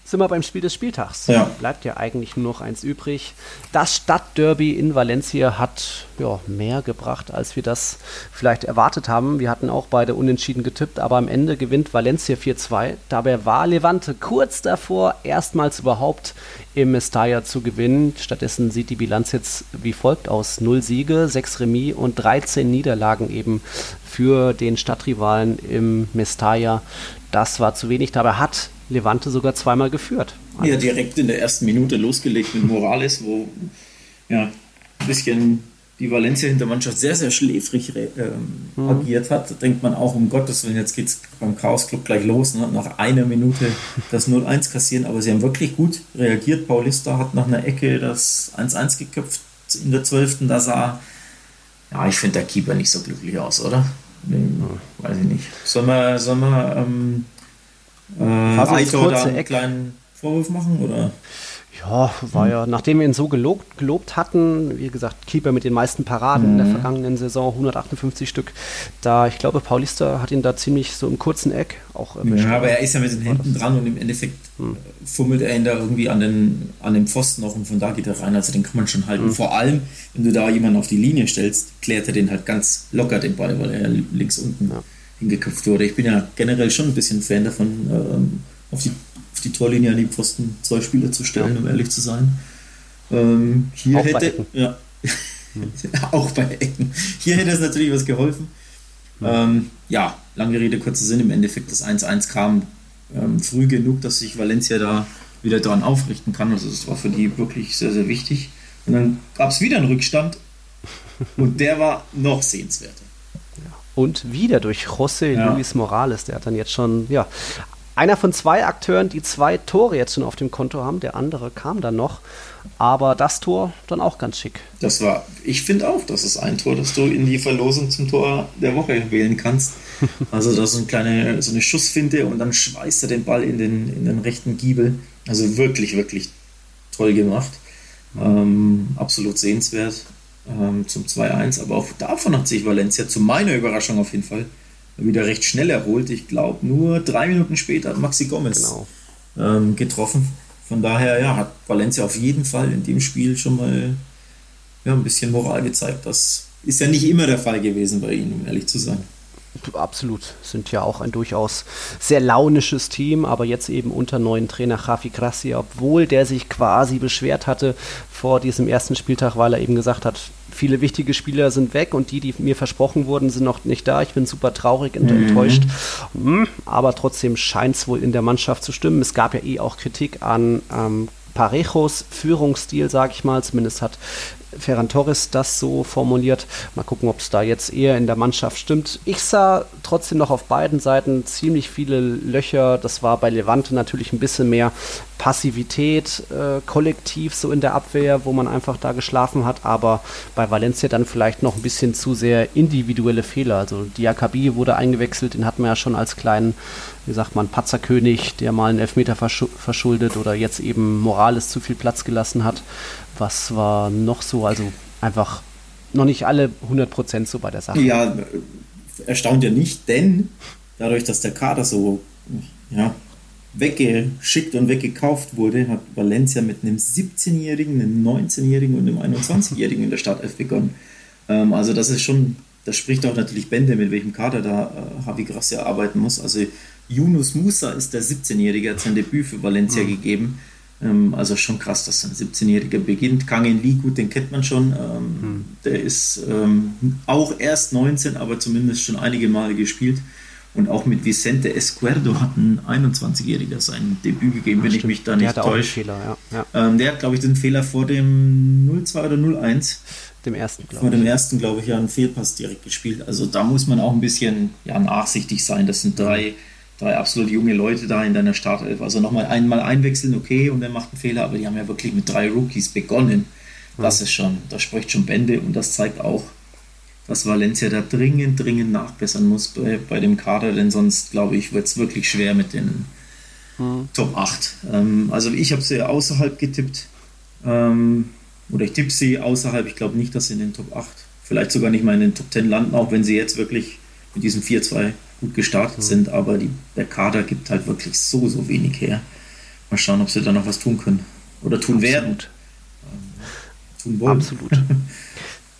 sind wir beim Spiel des Spieltags. Ja. Bleibt ja eigentlich nur noch eins übrig. Das Stadtderby in Valencia hat ja, mehr gebracht, als wir das vielleicht erwartet haben. Wir hatten auch beide unentschieden getippt, aber am Ende gewinnt Valencia 4-2. Dabei war Levante kurz davor, erstmals überhaupt im Mestalla zu gewinnen. Stattdessen sieht die Bilanz jetzt wie folgt aus. Null Siege, sechs Remis und 13 Niederlagen eben für den Stadtrivalen im Mestalla. Das war zu wenig. Dabei hat Levante sogar zweimal geführt. Ja, direkt in der ersten Minute losgelegt mit Morales, wo ja, ein bisschen die Valencia-Hintermannschaft sehr, sehr schläfrig ähm, agiert hat. Da denkt man auch, um Gottes Willen, jetzt geht es beim Chaos Club gleich los. Ne? Nach einer Minute das 0-1 kassieren, aber sie haben wirklich gut reagiert. Paulista hat nach einer Ecke das 1-1 geköpft in der 12. Da sah, ja, ich finde der Keeper nicht so glücklich aus, oder? Nee, Weiß ich nicht. Sollen wir, sollen wir ähm, äh, War so das Aitor da einen Eck. kleinen Vorwurf machen? Oder? Ja, war ja, nachdem wir ihn so gelobt, gelobt hatten, wie gesagt, Keeper mit den meisten Paraden in der vergangenen Saison, 158 Stück, da, ich glaube, Paulista hat ihn da ziemlich so im kurzen Eck auch erwischt. Ja, aber er ist ja mit den Händen dran und im Endeffekt Hm. äh, fummelt er ihn da irgendwie an den, an den Pfosten noch und von da geht er rein. Also den kann man schon halten. Hm. Vor allem, wenn du da jemanden auf die Linie stellst, klärt er den halt ganz locker den Ball, weil er links unten Ja. Hingeköpft wurde. Ich bin ja generell schon ein bisschen Fan davon, ähm, auf, die, auf die Torlinie an die Pfosten zwei Spieler zu stellen, Ja. um ehrlich zu sein. Ähm, hier Auch bei hätte, Ecken. ja, (laughs) auch bei Ecken. Hier hätte es natürlich was geholfen. Ähm, ja, lange Rede, kurzer Sinn. Im Endeffekt das 1-1 kam ähm, früh genug, dass sich Valencia da wieder dran aufrichten kann. Also das war für die wirklich sehr, sehr wichtig. Und dann gab es wieder einen Rückstand (laughs) und der war noch sehenswerter. Und wieder durch José Ja. Luis Morales, der hat dann jetzt schon, ja, einer von zwei Akteuren, die zwei Tore jetzt schon auf dem Konto haben. Der andere kam dann noch. Aber das Tor dann auch ganz schick. Das war, ich finde auch, das ist ein Tor, das du in die Verlosung zum Tor der Woche wählen kannst. (laughs) Also das ist eine kleine, so eine Schussfinte und dann schweißt er den Ball in den, in den rechten Giebel. Also wirklich, wirklich toll gemacht. Ähm, absolut sehenswert ähm, zum 2-1. Aber auch davon hat sich Valencia zu meiner Überraschung auf jeden Fall wieder recht schnell erholt. Ich glaube, nur drei Minuten später hat Maxi Gomez Genau. ähm, getroffen. Von daher ja, hat Valencia auf jeden Fall in dem Spiel schon mal ja, ein bisschen Moral gezeigt. Das ist ja nicht immer der Fall gewesen bei ihnen, um ehrlich zu sein. Absolut. Sind ja auch ein durchaus sehr launisches Team, aber jetzt eben unter neuen Trainer Javi Gracia, obwohl der sich quasi beschwert hatte vor diesem ersten Spieltag, weil er eben gesagt hat, viele wichtige Spieler sind weg und die, die mir versprochen wurden, sind noch nicht da. Ich bin super traurig und mhm. enttäuscht. Hm, aber trotzdem scheint es wohl in der Mannschaft zu stimmen. Es gab ja eh auch Kritik an ähm, Parejos Führungsstil, sage ich mal. Zumindest hat Ferran Torres das so formuliert. Mal gucken, ob es da jetzt eher in der Mannschaft stimmt. Ich sah trotzdem noch auf beiden Seiten ziemlich viele Löcher. Das war bei Levante natürlich ein bisschen mehr Passivität äh, kollektiv so in der Abwehr, wo man einfach da geschlafen hat. Aber bei Valencia dann vielleicht noch ein bisschen zu sehr individuelle Fehler. Also Diakabi wurde eingewechselt, den hatten wir ja schon als kleinen, wie sagt man, Patzerkönig, der mal einen Elfmeter verschuldet oder jetzt eben Morales zu viel Platz gelassen hat. Was war noch so? Also einfach noch nicht alle 100% so bei der Sache. Ja, erstaunt ja nicht, denn dadurch, dass der Kader so ja, weggeschickt und weggekauft wurde, hat Valencia mit einem 17-Jährigen, einem 19-Jährigen und einem 21-Jährigen in der Startelf begonnen. Ähm, also das ist schon, das spricht auch natürlich Bände, mit welchem Kader da äh, Javi Gracia arbeiten muss. Also Yunus Musa ist der 17-Jährige, hat sein Debüt für Valencia mhm. gegeben. Ähm, also schon krass, dass ein 17-Jähriger beginnt. Kangen Lee, gut, den kennt man schon. Ähm, hm. Der ist ähm, auch erst 19, aber zumindest schon einige Male gespielt. Und auch mit Vicente Esquerdo hat ein 21-Jähriger sein Debüt gegeben, wenn ich mich da nicht täusche. Ja. Ja. Ähm, der hat, glaube ich, den Fehler vor dem 0-2 oder 0-1. Dem ersten, glaube ich. Vor dem ersten, glaube ich, ja, einen Fehlpass direkt gespielt. Also da muss man auch ein bisschen ja, nachsichtig sein. Das sind drei drei absolut junge Leute da in deiner Startelf. Also nochmal einmal einwechseln, okay, und er macht einen Fehler, aber die haben ja wirklich mit drei Rookies begonnen. Das ist schon, das spricht schon Bände und das zeigt auch, dass Valencia da dringend, dringend nachbessern muss bei, bei dem Kader, denn sonst, glaube ich, wird es wirklich schwer mit den mhm. Top 8. Ähm, also ich habe sie außerhalb getippt. Ähm, oder ich tippe sie außerhalb. Ich glaube nicht, dass sie in den Top 8, vielleicht sogar nicht mal in den Top 10 landen, auch wenn sie jetzt wirklich mit diesem 4-2 gut gestartet mhm. sind, aber die, der Kader gibt halt wirklich so, so wenig her. Mal schauen, ob sie da noch was tun können oder tun Absolut. werden. Ähm, (laughs) tun wollen. Absolut.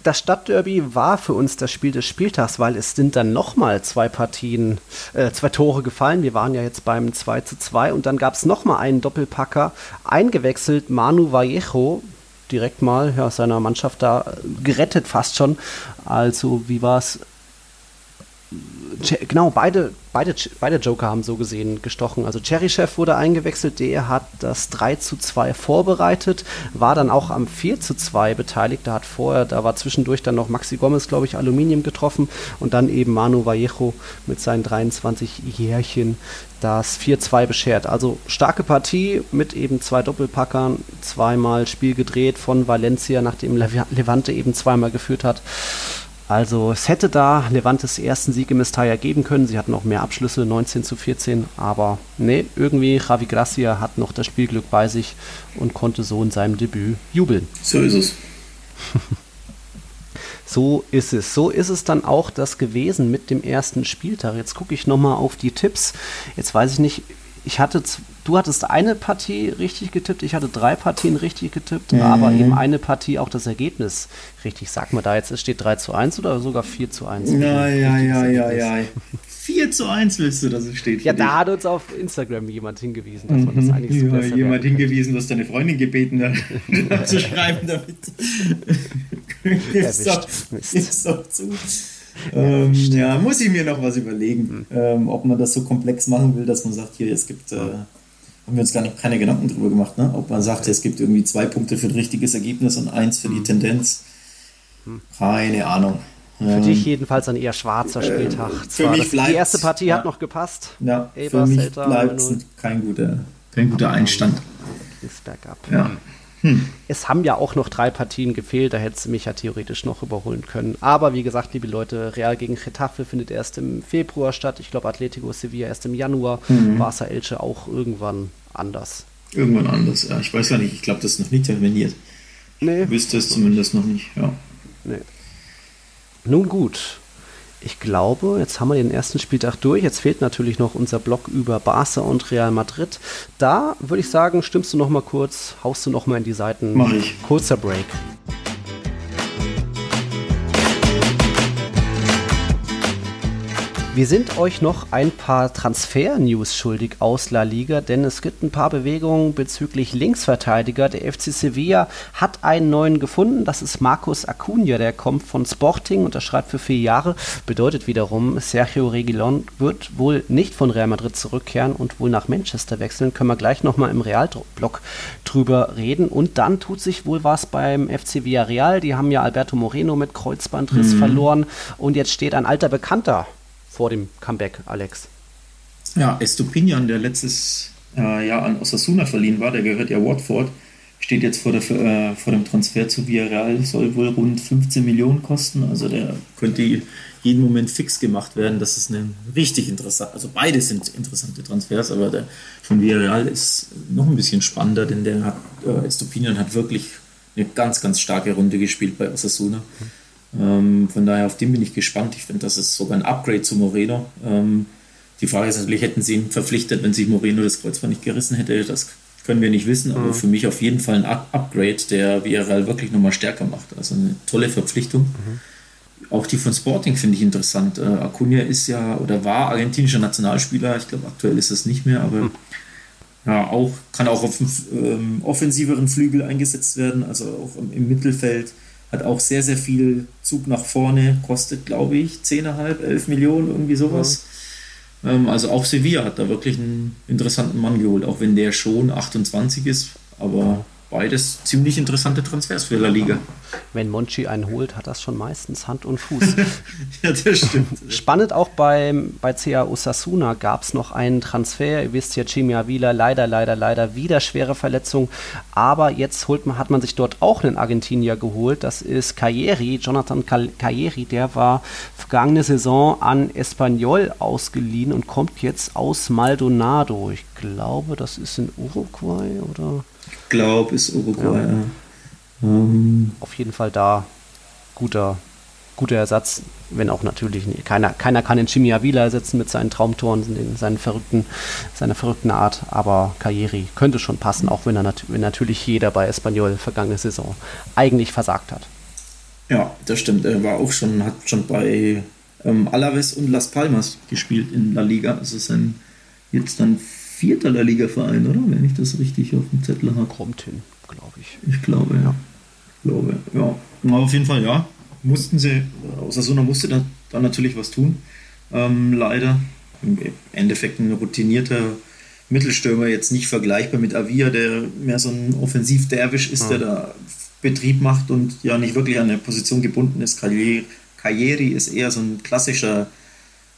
Das Stadtderby war für uns das Spiel des Spieltags, weil es sind dann nochmal zwei Partien, äh, zwei Tore gefallen. Wir waren ja jetzt beim 2 zu 2 und dann gab es nochmal einen Doppelpacker. Eingewechselt Manu Vallejo, direkt mal ja, seiner Mannschaft da gerettet fast schon. Also wie war es? Genau, beide, beide, beide Joker haben so gesehen gestochen. Also Cherrychef wurde eingewechselt, der hat das 3 zu 2 vorbereitet, war dann auch am 4 zu 2 beteiligt. Da hat vorher, da war zwischendurch dann noch Maxi Gomez, glaube ich, Aluminium getroffen und dann eben Manu Vallejo mit seinen 23 Jährchen das 4-2 beschert. Also starke Partie mit eben zwei Doppelpackern, zweimal Spiel gedreht von Valencia, nachdem Levante eben zweimal geführt hat. Also es hätte da Levantes ersten Sieg im Mestalla geben können. Sie hatten noch mehr Abschlüsse, 19 zu 14. Aber nee, irgendwie Javi Gracia hat noch das Spielglück bei sich und konnte so in seinem Debüt jubeln. So ist es. (laughs) so ist es. So ist es dann auch das gewesen mit dem ersten Spieltag. Jetzt gucke ich nochmal auf die Tipps. Jetzt weiß ich nicht, ich hatte, du hattest eine Partie richtig getippt, ich hatte drei Partien richtig getippt, mhm. aber eben eine Partie auch das Ergebnis richtig. Sag mal da jetzt, es steht 3 zu 1 oder sogar 4 zu 1? Ja, ja, ja, ja, ja. 4 zu 1 willst du, dass es steht. Ja, da hat uns auf Instagram jemand hingewiesen, dass man das mhm. eigentlich so ja, besser jemand hingewiesen, du hast deine Freundin gebeten, da (laughs) zu schreiben, damit. (laughs) Gib's doch zu. Ähm, ja, muss ich mir noch was überlegen, mhm. ähm, ob man das so komplex machen will, dass man sagt, hier, es gibt, äh, haben wir uns gar nicht keine Gedanken drüber gemacht, ne? ob man sagt, es gibt irgendwie zwei Punkte für ein richtiges Ergebnis und eins für die mhm. Tendenz. Hm. Keine Ahnung. Für ähm, dich jedenfalls ein eher schwarzer äh, Spieltag. Äh, für mich bleibt die erste Partie ja, hat noch gepasst. Ja, Eber, für mich bleibt kein guter, kein guter Einstand. Ist bergab. Ja. Hm. Es haben ja auch noch drei Partien gefehlt, da hätte du mich ja theoretisch noch überholen können. Aber wie gesagt, liebe Leute, Real gegen Getafe findet erst im Februar statt. Ich glaube, Atletico Sevilla erst im Januar. Mhm. Barca Elche auch irgendwann anders. Irgendwann anders, ja. Ich weiß ja nicht, ich glaube, das ist noch nicht terminiert. Nee. Wüsste es zumindest noch nicht, ja. Nee. Nun gut, ich glaube, jetzt haben wir den ersten Spieltag durch. Jetzt fehlt natürlich noch unser Blog über Barca und Real Madrid. Da würde ich sagen, stimmst du noch mal kurz, haust du noch mal in die Seiten. Mach ich. Kurzer Break. Wir sind euch noch ein paar Transfer-News schuldig aus La Liga, denn es gibt ein paar Bewegungen bezüglich Linksverteidiger. Der FC Sevilla hat einen neuen gefunden. Das ist Marcos Acuna, der kommt von Sporting, unterschreibt für vier Jahre. Bedeutet wiederum, Sergio Reguilon wird wohl nicht von Real Madrid zurückkehren und wohl nach Manchester wechseln. Können wir gleich nochmal im Real-Blog drüber reden. Und dann tut sich wohl was beim FC Villarreal. Die haben ja Alberto Moreno mit Kreuzbandriss mhm. verloren und jetzt steht ein alter Bekannter vor dem Comeback, Alex? Ja, Estupinian, der letztes äh, Jahr an Osasuna verliehen war, der gehört ja Watford, steht jetzt vor, der, äh, vor dem Transfer zu Villarreal, soll wohl rund 15 Millionen kosten. Also der könnte jeden Moment fix gemacht werden. Das ist eine richtig interessant. Also beide sind interessante Transfers, aber der von Villarreal ist noch ein bisschen spannender, denn der hat, äh, Estupinian hat wirklich eine ganz, ganz starke Runde gespielt bei Osasuna. Mhm ähm, von daher auf den bin ich gespannt. Ich finde, das ist sogar ein Upgrade zu Moreno. Ähm, die Frage ist natürlich, hätten sie ihn verpflichtet, wenn sich Moreno das Kreuzband nicht gerissen hätte? Das können wir nicht wissen, aber mhm. für mich auf jeden Fall ein Upgrade, der Villarreal wirklich nochmal stärker macht. Also eine tolle Verpflichtung. Mhm. Auch die von Sporting finde ich interessant. Äh, Acuna ist ja oder war argentinischer Nationalspieler. Ich glaube, aktuell ist das nicht mehr, aber mhm. ja, auch, kann auch auf dem ähm, offensiveren Flügel eingesetzt werden, also auch im, im Mittelfeld hat auch sehr, sehr viel Zug nach vorne, kostet, glaube ich, 10,5, 11 Millionen, irgendwie sowas. Ja. Ähm, also auch Sevilla hat da wirklich einen interessanten Mann geholt, auch wenn der schon 28 ist, aber beides ziemlich interessante Transfers für La Liga. Wenn Monchi einen holt, hat das schon meistens Hand und Fuß. (laughs) ja, das stimmt. Spannend auch beim, bei CA Osasuna gab es noch einen Transfer. Ihr wisst ja, Chimia Vila leider, leider, leider wieder schwere Verletzung. Aber jetzt holt man, hat man sich dort auch einen Argentinier geholt. Das ist Cayeri, Jonathan Cayeri. Der war vergangene Saison an Espanyol ausgeliehen und kommt jetzt aus Maldonado. Ich glaube, das ist in Uruguay oder glaube, ist Uruguay. Ja. Ähm. Auf jeden Fall da guter, guter Ersatz, wenn auch natürlich nicht. Keiner, keiner kann den Jimmy Avila ersetzen mit seinen Traumtoren, in seinen verrückten, seiner verrückten Art, aber Karriere könnte schon passen, auch wenn, er nat wenn natürlich jeder bei Espanyol vergangene Saison eigentlich versagt hat. Ja, das stimmt. Er war auch schon, hat schon bei ähm, Alaves und Las Palmas gespielt in La Liga. Also sein jetzt dann vierter La Liga-Verein, oder? Wenn ich das richtig auf dem Zettel habe. Kommt hin, glaube ich. Ich glaube, ja. Ich glaube, ja. Aber auf jeden Fall, ja. Mussten sie, Osasuna musste da, da natürlich was tun. Ähm, leider. Im Endeffekt ein routinierter Mittelstürmer, jetzt nicht vergleichbar mit Avia, der mehr so ein Offensiv-Derwisch ist, ja. der da Betrieb macht und ja nicht wirklich an eine Position gebunden ist. Karrieri ist eher so ein klassischer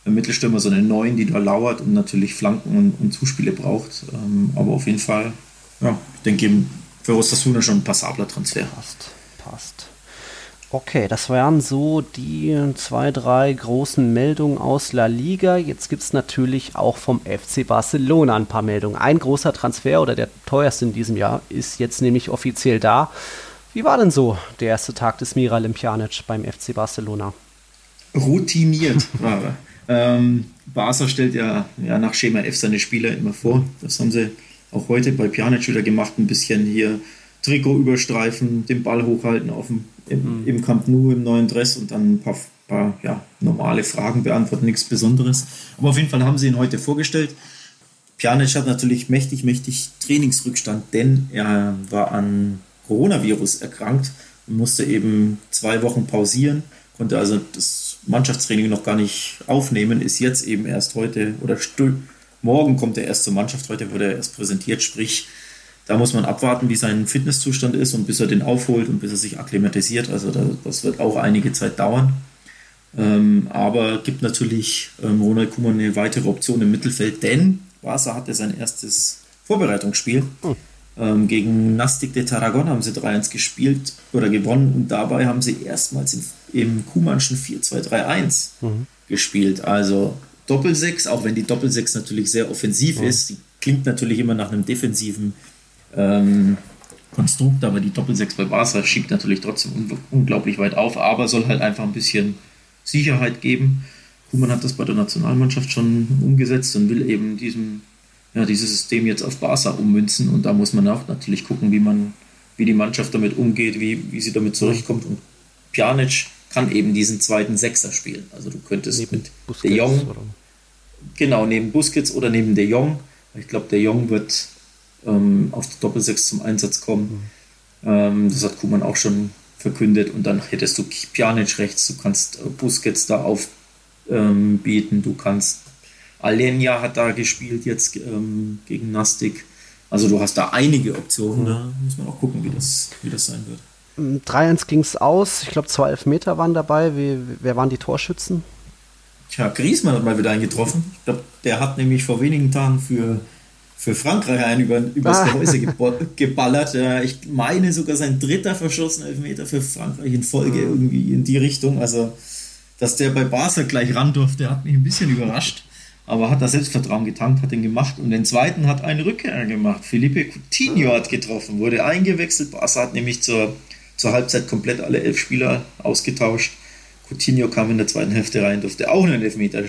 Mittelstürmer, so eine Neun, die da lauert und natürlich Flanken und, und Zuspiele braucht. Ähm, aber auf jeden Fall, ja, ich denke eben für Osasuna schon ein passabler Transfer. Passt, passt. Okay, das waren so die zwei, drei großen Meldungen aus La Liga. Jetzt gibt es natürlich auch vom FC Barcelona ein paar Meldungen. Ein großer Transfer oder der teuerste in diesem Jahr ist jetzt nämlich offiziell da. Wie war denn so der erste Tag des Mira Limpianic beim FC Barcelona? Routiniert war er. (laughs) Ähm, Barca stellt ja, ja nach Schema F seine Spieler immer vor. Das haben sie auch heute bei Pjanic wieder gemacht. Ein bisschen hier Trikot überstreifen, den Ball hochhalten auf dem, im, mhm. im Camp Nou im neuen Dress und dann ein paar, paar ja, normale Fragen beantworten, nichts Besonderes. Aber auf jeden Fall haben sie ihn heute vorgestellt. Pjanic hat natürlich mächtig, mächtig Trainingsrückstand, denn er war an Coronavirus erkrankt und musste eben zwei Wochen pausieren, konnte also das Mannschaftstraining noch gar nicht aufnehmen, ist jetzt eben erst heute oder morgen kommt er erst zur Mannschaft, heute wurde er erst präsentiert, sprich, da muss man abwarten, wie sein Fitnesszustand ist und bis er den aufholt und bis er sich akklimatisiert. Also das wird auch einige Zeit dauern. Ähm, aber gibt natürlich ähm, Ronald Koeman eine weitere Option im Mittelfeld, denn Barca hatte sein erstes Vorbereitungsspiel. Hm. Ähm, gegen Nastic de Tarragona haben sie 3-1 gespielt oder gewonnen und dabei haben sie erstmals im, im Kumanschen 4-2-3-1 mhm. gespielt. Also Doppelsechs, auch wenn die Doppelsechs natürlich sehr offensiv mhm. ist, die klingt natürlich immer nach einem defensiven ähm, Konstrukt, aber die Doppelsechs bei Barca schiebt natürlich trotzdem un unglaublich weit auf, aber soll halt einfach ein bisschen Sicherheit geben. Kuman hat das bei der Nationalmannschaft schon umgesetzt und will eben diesem ja, dieses System jetzt auf Barca ummünzen und da muss man auch natürlich gucken, wie man, wie die Mannschaft damit umgeht, wie, wie sie damit zurechtkommt. Und Pjanic kann eben diesen zweiten Sechser spielen. Also du könntest neben mit Busquets, De Jong, oder? genau, neben Busquets oder neben De Jong. Ich glaube, De Jong wird ähm, auf der Doppelsechs zum Einsatz kommen. Mhm. Ähm, das hat Kuman auch schon verkündet. Und dann hättest du Pjanic rechts, du kannst äh, Busquets da aufbieten, ähm, du kannst Alenia hat da gespielt jetzt ähm, gegen Nastic. Also du hast da einige Optionen, mhm. da muss man auch gucken, wie das, wie das sein wird. 3-1 ging es aus. Ich glaube, zwei Elfmeter waren dabei. Wie, wer waren die Torschützen? Tja, Griezmann hat mal wieder eingetroffen. Ich glaube, der hat nämlich vor wenigen Tagen für, für Frankreich einen über, übers ah. Gehäuse (laughs) geballert. Ich meine sogar sein dritter verschossener Elfmeter für Frankreich in Folge mhm. irgendwie in die Richtung. Also, dass der bei Barca gleich ran durfte, hat mich ein bisschen überrascht. Aber hat da Selbstvertrauen getankt, hat den gemacht und den zweiten hat einen Rückkehr gemacht. Felipe Coutinho hat getroffen, wurde eingewechselt. Barca hat nämlich zur zur Halbzeit komplett alle elf Spieler ausgetauscht. Coutinho kam in der zweiten Hälfte rein, durfte auch einen Elfmeter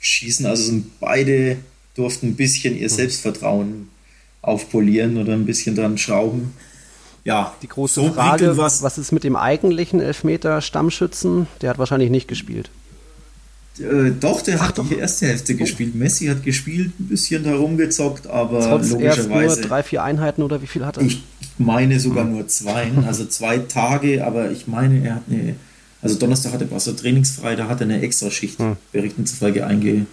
schießen. Also sind beide durften ein bisschen ihr Selbstvertrauen aufpolieren oder ein bisschen dran schrauben. Ja, die große so Frage, was, was ist mit dem eigentlichen Elfmeter Stammschützen? Der hat wahrscheinlich nicht gespielt. Äh, doch, der Ach, hat doch. die erste Hälfte oh. gespielt. Messi hat gespielt, ein bisschen herumgezockt, aber Trotz logischerweise. Erst nur drei, vier Einheiten oder wie viel hat er? Ich meine sogar hm. nur zwei, also zwei Tage, aber ich meine, er hat eine. Also Donnerstag hatte Barca trainingsfrei, da hat er eine Extraschicht hm. berichten zufolge einge,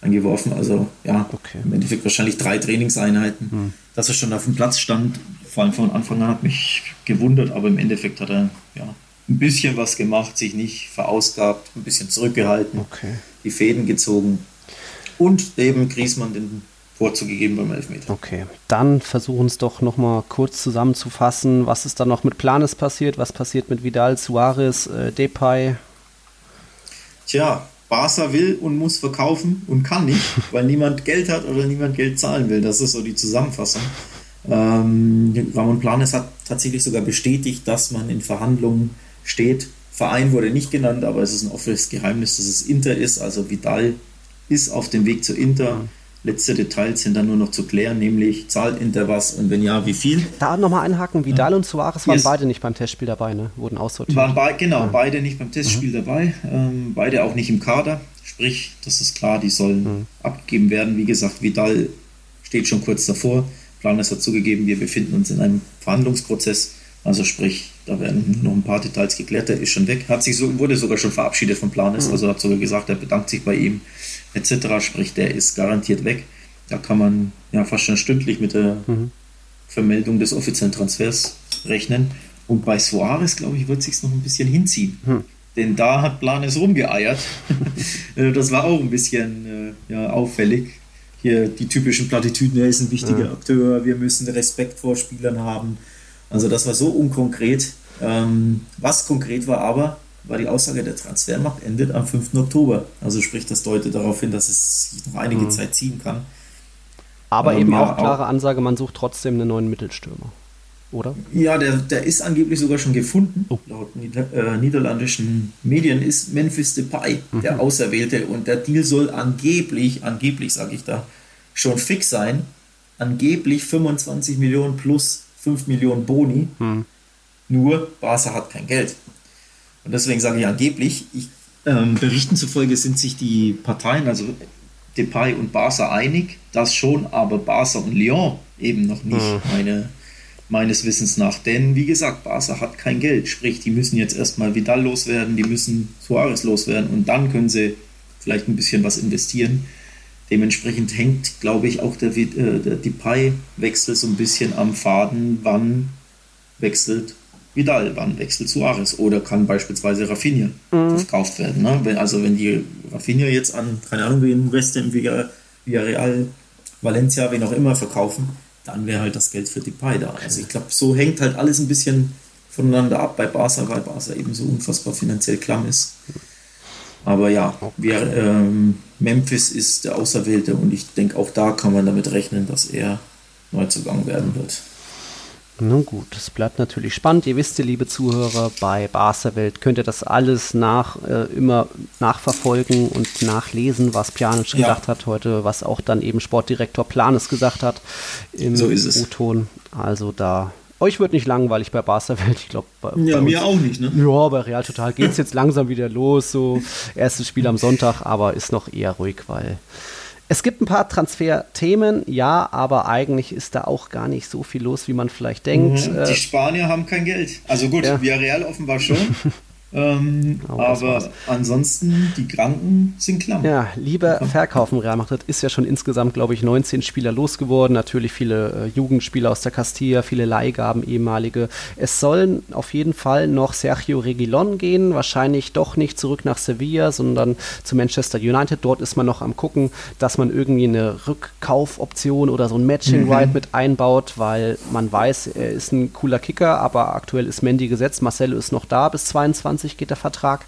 eingeworfen. Also ja, okay. im Endeffekt wahrscheinlich drei Trainingseinheiten. Hm. Dass er schon auf dem Platz stand, vor allem von Anfang an, hat mich gewundert, aber im Endeffekt hat er ja ein bisschen was gemacht, sich nicht verausgabt, ein bisschen zurückgehalten, okay. die Fäden gezogen und eben Griesmann den Vorzug gegeben beim Elfmeter. Okay, dann versuchen es doch nochmal kurz zusammenzufassen. Was ist da noch mit Planes passiert? Was passiert mit Vidal, Suarez, äh, Depay? Tja, Barca will und muss verkaufen und kann nicht, (laughs) weil niemand Geld hat oder niemand Geld zahlen will. Das ist so die Zusammenfassung. Ähm, Ramon Planes hat tatsächlich sogar bestätigt, dass man in Verhandlungen steht. Verein wurde nicht genannt, aber es ist ein offenes Geheimnis, dass es Inter ist. Also Vidal ist auf dem Weg zu Inter. Mhm. Letzte Details sind dann nur noch zu klären, nämlich zahlt Inter was und wenn ja, wie viel? Da nochmal einhaken, Vidal ja. und Suarez waren yes. beide nicht beim Testspiel dabei, ne? wurden aussortiert. Waren be genau, ja. beide nicht beim Testspiel mhm. dabei, ähm, beide auch nicht im Kader. Sprich, das ist klar, die sollen mhm. abgegeben werden. Wie gesagt, Vidal steht schon kurz davor. Planes hat zugegeben, wir befinden uns in einem Verhandlungsprozess. Also sprich, da werden noch ein paar Details geklärt. Der ist schon weg. Hat sich so, wurde sogar schon verabschiedet von Planes. Mhm. Also hat sogar gesagt, er bedankt sich bei ihm etc. Sprich, der ist garantiert weg. Da kann man ja fast schon stündlich mit der mhm. Vermeldung des offiziellen Transfers rechnen. Und bei Suarez, glaube ich, wird sich noch ein bisschen hinziehen. Mhm. Denn da hat Planes rumgeeiert. (laughs) das war auch ein bisschen äh, ja, auffällig. Hier die typischen Plattitüden, er ist ein wichtiger ja. Akteur, wir müssen Respekt vor Spielern haben also das war so unkonkret. Ähm, was konkret war aber, war die Aussage, der Transfermarkt endet am 5. Oktober. Also sprich, das deutet darauf hin, dass es sich noch einige mhm. Zeit ziehen kann. Aber ähm, eben ja, auch klare Ansage, man sucht trotzdem einen neuen Mittelstürmer. Oder? Ja, der, der ist angeblich sogar schon gefunden. Oh. Laut Nieder äh, niederländischen Medien ist Memphis Depay mhm. der Auserwählte und der Deal soll angeblich, angeblich sage ich da, schon fix sein. Angeblich 25 Millionen plus 5 Millionen Boni. Hm. Nur Barca hat kein Geld. Und deswegen sage ich angeblich, ich, ähm, Berichten zufolge sind sich die Parteien, also Depay und Barca einig, das schon, aber Barca und Lyon eben noch nicht, hm. meine, meines Wissens nach. Denn wie gesagt, Barca hat kein Geld, sprich, die müssen jetzt erstmal Vidal loswerden, die müssen Suarez loswerden und dann können sie vielleicht ein bisschen was investieren. Dementsprechend hängt, glaube ich, auch der, äh, der Depay-Wechsel so ein bisschen am Faden, wann wechselt Vidal, wann wechselt Suarez oder kann beispielsweise Rafinha mhm. verkauft werden. Ne? Wenn, also wenn die Rafinha jetzt an, keine Ahnung, wie in West Ham, Villarreal, Valencia, wen auch immer verkaufen, dann wäre halt das Geld für Depay da. Also ich glaube, so hängt halt alles ein bisschen voneinander ab bei Barca, weil Barca eben so unfassbar finanziell klamm ist. Aber ja, wir, ähm, Memphis ist der Auserwählte und ich denke, auch da kann man damit rechnen, dass er Neuzugang werden wird. Nun gut, es bleibt natürlich spannend. Ihr wisst ja, liebe Zuhörer, bei Barca Welt könnt ihr das alles nach, äh, immer nachverfolgen und nachlesen, was Pjanic ja. gesagt hat heute, was auch dann eben Sportdirektor Planes gesagt hat im so. U-Ton. Also da Euch wird nicht langweilig bei Barca Welt, ich glaube. Ja, mir auch nicht, ne? Ja, bei Real Total geht es jetzt langsam wieder los. So, erstes Spiel am Sonntag, aber ist noch eher ruhig, weil es gibt ein paar Transferthemen, ja, aber eigentlich ist da auch gar nicht so viel los, wie man vielleicht denkt. Mhm. Die Spanier haben kein Geld. Also gut, ja. Real offenbar schon. (laughs) Ähm, oh, aber ansonsten, die Kranken sind klar. Ja, lieber verkaufen Real Madrid ist ja schon insgesamt, glaube ich, 19 Spieler losgeworden. Natürlich viele äh, Jugendspieler aus der Castilla, viele Leihgaben, ehemalige. Es sollen auf jeden Fall noch Sergio Reguilon gehen. Wahrscheinlich doch nicht zurück nach Sevilla, sondern zu Manchester United. Dort ist man noch am gucken, dass man irgendwie eine Rückkaufoption oder so ein Matching mhm. Mit einbaut, weil man weiß, er ist ein cooler Kicker, aber aktuell ist Mendy gesetzt. Marcelo ist noch da bis 22. 2020 geht der Vertrag.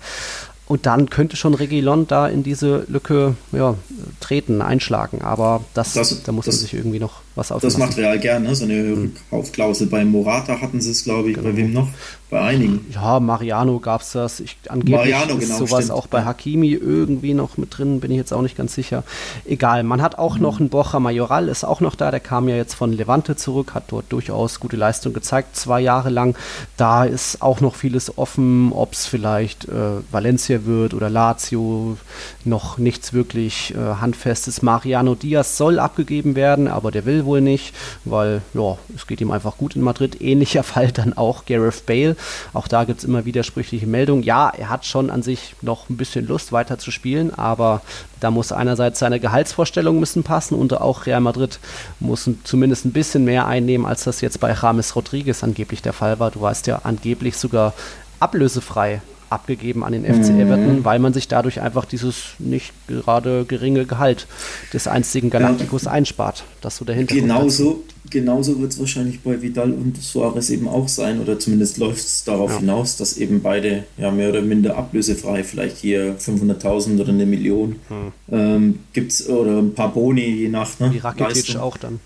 Und dann könnte schon Regilon da in diese Lücke ja, treten, einschlagen. Aber das, das da muss das, man sich irgendwie noch was Das macht Real gerne, ne? so eine mhm. Rückkaufklausel. Bei Morata hatten sie es, glaube ich, genau. bei wem noch? Bei einigen. Ja, Mariano gab es das. Ich, angeblich Mariano, ist genau, sowas stimmt. auch bei Hakimi irgendwie noch mit drin, bin ich jetzt auch nicht ganz sicher. Egal, man hat auch mhm. noch einen Borja Majoral, ist auch noch da, der kam ja jetzt von Levante zurück, hat dort durchaus gute Leistung gezeigt, zwei Jahre lang. Da ist auch noch vieles offen, ob es vielleicht äh, Valencia wird oder Lazio, noch nichts wirklich äh, handfestes. Mariano Diaz soll abgegeben werden, aber der will wohl nicht, weil ja, es geht ihm einfach gut in Madrid. Ähnlicher (laughs) Fall dann auch Gareth Bale. Auch da gibt es immer widersprüchliche Meldungen. Ja, er hat schon an sich noch ein bisschen Lust weiter zu spielen, aber da muss einerseits seine Gehaltsvorstellungen müssen passen und auch Real Madrid muss zumindest ein bisschen mehr einnehmen, als das jetzt bei James Rodriguez angeblich der Fall war. Du weißt ja angeblich sogar ablösefrei abgegeben an den FC mhm. Everton, weil man sich dadurch einfach dieses nicht gerade geringe Gehalt des einzigen Galacticos ja. einspart. Das so dahinter. Genauso, genauso wird es wahrscheinlich bei Vidal und Suarez eben auch sein, oder zumindest läuft es darauf ja. hinaus, dass eben beide ja mehr oder minder ablösefrei, vielleicht hier 500.000 oder eine Million hm. ähm, gibt es oder ein paar Boni je nach ne, Wie Rakitic auch dann.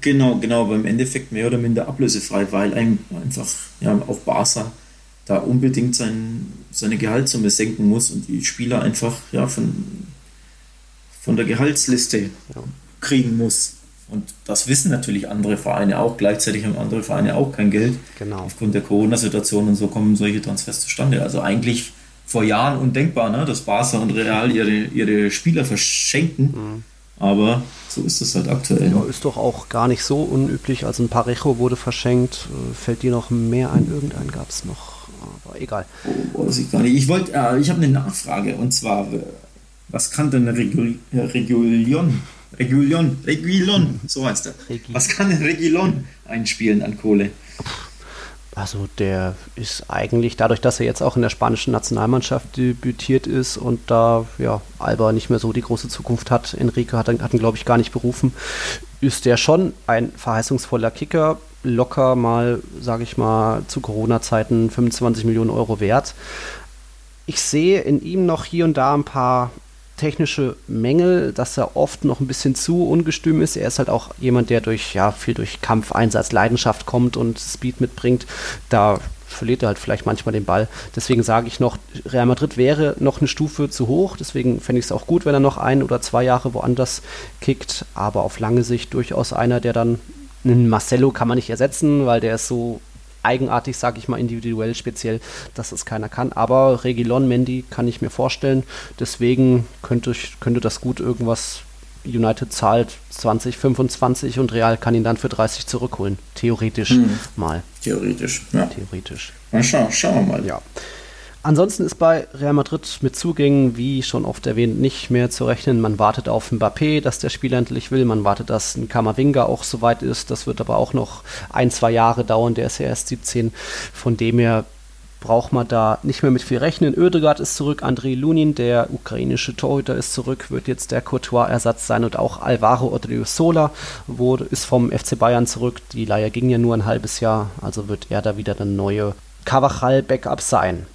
Genau, genau, aber im Endeffekt mehr oder minder ablösefrei, weil einem einfach ja, auch Barca da unbedingt sein, seine Gehaltssumme senken muss und die Spieler einfach ja, von, von der Gehaltsliste ja. kriegen muss. Und das wissen natürlich andere Vereine auch. Gleichzeitig haben andere Vereine auch kein Geld. Genau. Aufgrund der Corona-Situation und so kommen solche Transfers zustande. Also eigentlich vor Jahren undenkbar, ne, dass Barca und Real ihre, ihre Spieler verschenken. Mhm. Aber so ist es halt aktuell. Ja, ist doch auch gar nicht so unüblich. Also ein Parejo wurde verschenkt. Äh, fällt dir noch mehr ein? Irgendeinen gab es noch aber egal. Oh, ich gar nicht. Ich wollte, äh, ich habe eine Nachfrage und zwar, äh, was kann denn Regul äh, Regulion, Regulion, Regulion, so heißt er. Regi. Was kann denn Regulion einspielen an Kohle? Also der ist eigentlich dadurch, dass er jetzt auch in der spanischen Nationalmannschaft debütiert ist und da ja Alba nicht mehr so die große Zukunft hat, Enrique hat, hat ihn glaube ich gar nicht berufen, ist der schon ein verheißungsvoller Kicker locker mal, sage ich mal, zu Corona-Zeiten 25 Millionen Euro wert. Ich sehe in ihm noch hier und da ein paar technische Mängel, dass er oft noch ein bisschen zu ungestüm ist. Er ist halt auch jemand, der durch ja viel durch Kampfeinsatz, Leidenschaft kommt und Speed mitbringt. Da verliert er halt vielleicht manchmal den Ball. Deswegen sage ich noch, Real Madrid wäre noch eine Stufe zu hoch. Deswegen fände ich es auch gut, wenn er noch ein oder zwei Jahre woanders kickt. Aber auf lange Sicht durchaus einer, der dann einen Marcelo kann man nicht ersetzen, weil der ist so eigenartig, sage ich mal, individuell speziell, dass es keiner kann. Aber Regilon Mendy kann ich mir vorstellen. Deswegen könnte, könnte das gut irgendwas. United zahlt 20, 25 und Real kann ihn dann für 30 zurückholen. Theoretisch hm. mal. Theoretisch, ja. Theoretisch. Na, schau, schauen wir mal. Ja. Ansonsten ist bei Real Madrid mit Zugängen, wie schon oft erwähnt, nicht mehr zu rechnen. Man wartet auf Mbappé, dass der Spieler endlich will. Man wartet, dass ein Kamavinga auch soweit ist. Das wird aber auch noch ein, zwei Jahre dauern. Der ist ja erst 17. Von dem her braucht man da nicht mehr mit viel rechnen. Oedegaard ist zurück, Andrei Lunin, der ukrainische Torhüter, ist zurück, wird jetzt der Courtois-Ersatz sein und auch Alvaro Odriozola wurde, ist vom FC Bayern zurück. Die Leier ging ja nur ein halbes Jahr, also wird er da wieder der neue Cavachal-Backup sein.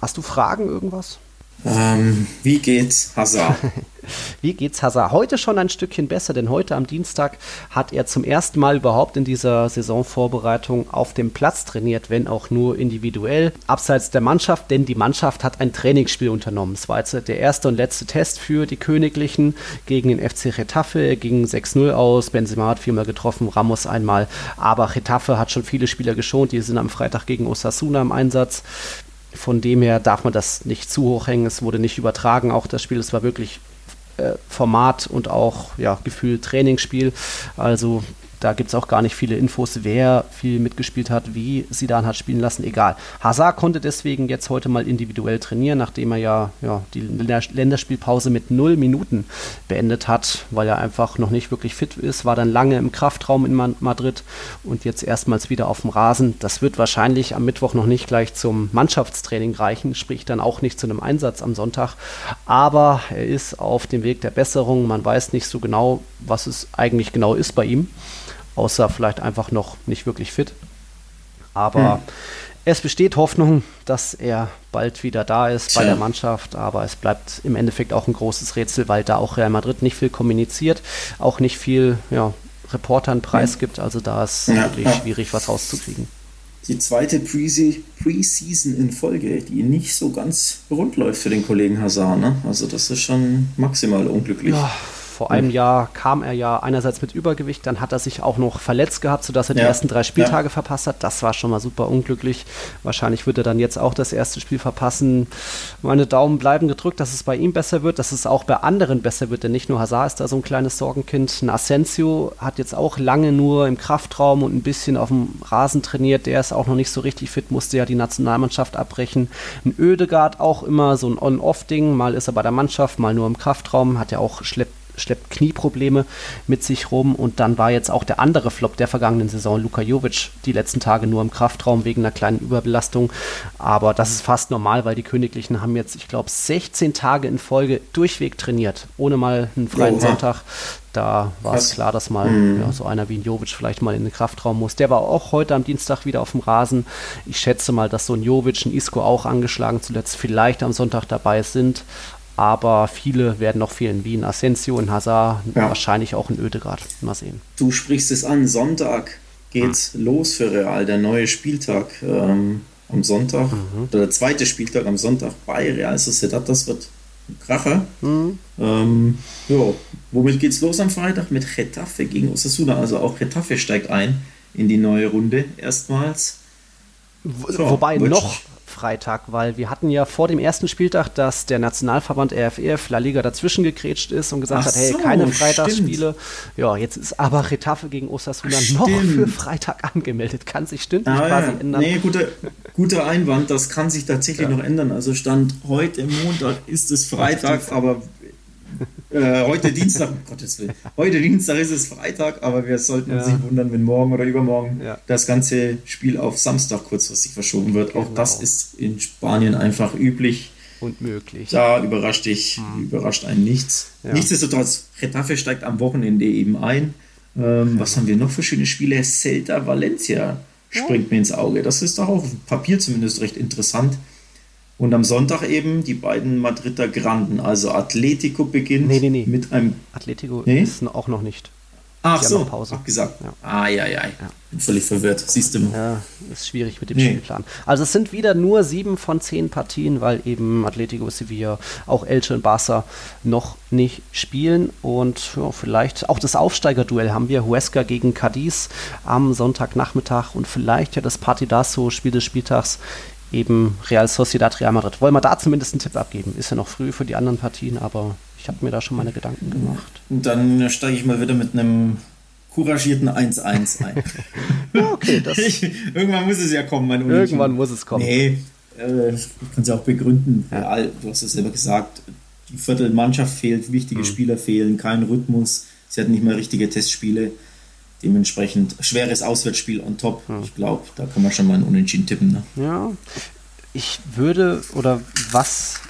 Hast du Fragen, irgendwas? Ähm, wie geht's Hazard? (laughs) wie geht's Hazard? Heute schon ein Stückchen besser, denn heute am Dienstag hat er zum ersten Mal überhaupt in dieser Saisonvorbereitung auf dem Platz trainiert, wenn auch nur individuell, abseits der Mannschaft, denn die Mannschaft hat ein Trainingsspiel unternommen. Es war jetzt der erste und letzte Test für die Königlichen gegen den FC Retafe. Er ging 6-0 aus, Benzema hat viermal getroffen, Ramos einmal, aber Retafe hat schon viele Spieler geschont, die sind am Freitag gegen Osasuna im Einsatz. Von dem her darf man das nicht zu hoch hängen. Es wurde nicht übertragen, auch das Spiel. Es war wirklich äh, Format und auch ja, Gefühl Trainingsspiel. Also da gibt es auch gar nicht viele Infos, wer viel mitgespielt hat, wie Sidan hat spielen lassen, egal. Hazard konnte deswegen jetzt heute mal individuell trainieren, nachdem er ja, ja die Länderspielpause mit null Minuten beendet hat, weil er einfach noch nicht wirklich fit ist, war dann lange im Kraftraum in Madrid und jetzt erstmals wieder auf dem Rasen. Das wird wahrscheinlich am Mittwoch noch nicht gleich zum Mannschaftstraining reichen, sprich dann auch nicht zu einem Einsatz am Sonntag. Aber er ist auf dem Weg der Besserung. Man weiß nicht so genau, was es eigentlich genau ist bei ihm außer vielleicht einfach noch nicht wirklich fit. Aber hm. es besteht Hoffnung, dass er bald wieder da ist Tja. bei der Mannschaft, aber es bleibt im Endeffekt auch ein großes Rätsel, weil da auch Real Madrid nicht viel kommuniziert, auch nicht viel ja, Reportern preisgibt, also da ist ja, wirklich ja. schwierig, was rauszukriegen. Die zweite Preseason in Folge, die nicht so ganz rund läuft für den Kollegen Hazard. Ne? Also das ist schon maximal unglücklich. Ja, vor einem Jahr kam er ja einerseits mit Übergewicht, dann hat er sich auch noch verletzt gehabt, sodass er die ersten drei Spieltage ja. verpasst hat. Das war schon mal super unglücklich. Wahrscheinlich wird er dann jetzt auch das erste Spiel verpassen. Meine Daumen bleiben gedrückt, dass es bei ihm besser wird, dass es auch bei anderen besser wird, denn nicht nur Hazard ist da so ein kleines Sorgenkind. Ein Asensio hat jetzt auch lange nur im Kraftraum und ein bisschen auf dem Rasen trainiert. Der ist auch noch nicht so richtig fit, musste ja die Nationalmannschaft abbrechen. Ein Ödegard auch immer so ein On-Off-Ding. Mal ist er bei der Mannschaft, mal nur im Kraftraum. Hat ja auch schleppt schleppt Knieprobleme mit sich rum. Und dann war jetzt auch der andere Flop der vergangenen Saison, Luka Jovic, die letzten Tage nur im Kraftraum wegen einer kleinen Überbelastung. Aber das ist fast normal, weil die Königlichen haben jetzt, ich glaube, 16 Tage in Folge durchweg trainiert, ohne mal einen freien oh, Sonntag. Da war es klar, dass mal mhm. ja, so einer wie ein Jovic vielleicht mal in den Kraftraum muss. Der war auch heute am Dienstag wieder auf dem Rasen. Ich schätze mal, dass so ein Jovic, ein Isco auch angeschlagen zuletzt vielleicht am Sonntag dabei sind aber viele werden noch fehlen, wie ein Asensio, ein Hazard, ja. wahrscheinlich auch ein Ödegaard. Mal sehen. Du sprichst es an, Sonntag geht's hm. los für Real, der neue Spieltag ähm, am Sonntag, mhm. oder der zweite Spieltag am Sonntag bei Real Sociedad, das wird ein Kracher. Mhm. Ähm, ja, womit geht's los am Freitag? Mit Getafe gegen Osasuna, also auch Getafe steigt ein in die neue Runde erstmals. So, Wobei noch Freitag, weil wir hatten ja vor dem ersten Spieltag, dass der Nationalverband RFEF La Liga dazwischen gegrätscht ist und gesagt Ach hat, hey, so, keine Freitagsspiele. Stimmt. Ja, jetzt ist aber Retafe gegen Osasuna stimmt. noch für Freitag angemeldet. Kann sich stündlich ah, quasi ja. ändern. Nee, guter, guter Einwand, das kann sich tatsächlich ja. noch ändern. Also Stand heute Montag ist es Freitag, aber äh, heute Dienstag, um (laughs) Gottes Willen. Heute Dienstag ist es Freitag, aber wir sollten uns ja. nicht wundern, wenn morgen oder übermorgen ja. das ganze Spiel auf Samstag kurzfristig verschoben wird. Auch genau. das ist in Spanien einfach üblich. Und möglich. Da überrascht dich, hm. überrascht einen nichts. Ja. Nichtsdestotrotz, Retafe steigt am Wochenende eben ein. Ähm, was haben wir noch für schöne Spiele? Celta Valencia springt mir ins Auge. Das ist doch auf Papier zumindest recht interessant. Und am Sonntag eben die beiden Madrider Granden. Also Atletico beginnt nee, nee, nee. mit einem. Atletico nee? ist auch noch nicht. Ach die so, Pause. abgesagt. Ja. Ah, ja, ja, ja. Bin völlig verwirrt. Siehst du mal. Ja, ist schwierig mit dem nee. Spielplan. Also es sind wieder nur sieben von zehn Partien, weil eben Atletico Sevilla, auch Elche und Barca noch nicht spielen. Und ja, vielleicht auch das Aufsteigerduell haben wir. Huesca gegen Cadiz am Sonntagnachmittag und vielleicht ja das Partidazo, Spiel des Spieltags eben Real Sociedad, Real Madrid. Wollen wir da zumindest einen Tipp abgeben? Ist ja noch früh für die anderen Partien, aber ich habe mir da schon meine Gedanken gemacht. Und dann steige ich mal wieder mit einem couragierten 1-1 ein. (laughs) ja, okay, das ich, irgendwann muss es ja kommen, mein Unentschieden. Irgendwann muss es kommen. Nee, äh, ich kann es ja auch begründen. Ja. Du hast es selber gesagt, die Viertelmannschaft fehlt, wichtige mhm. Spieler fehlen, kein Rhythmus. Sie hatten nicht mehr richtige Testspiele. Dementsprechend schweres Auswärtsspiel on top. Ja. Ich glaube, da kann man schon mal einen Unentschieden tippen. Ne? Ja, ich würde, oder was,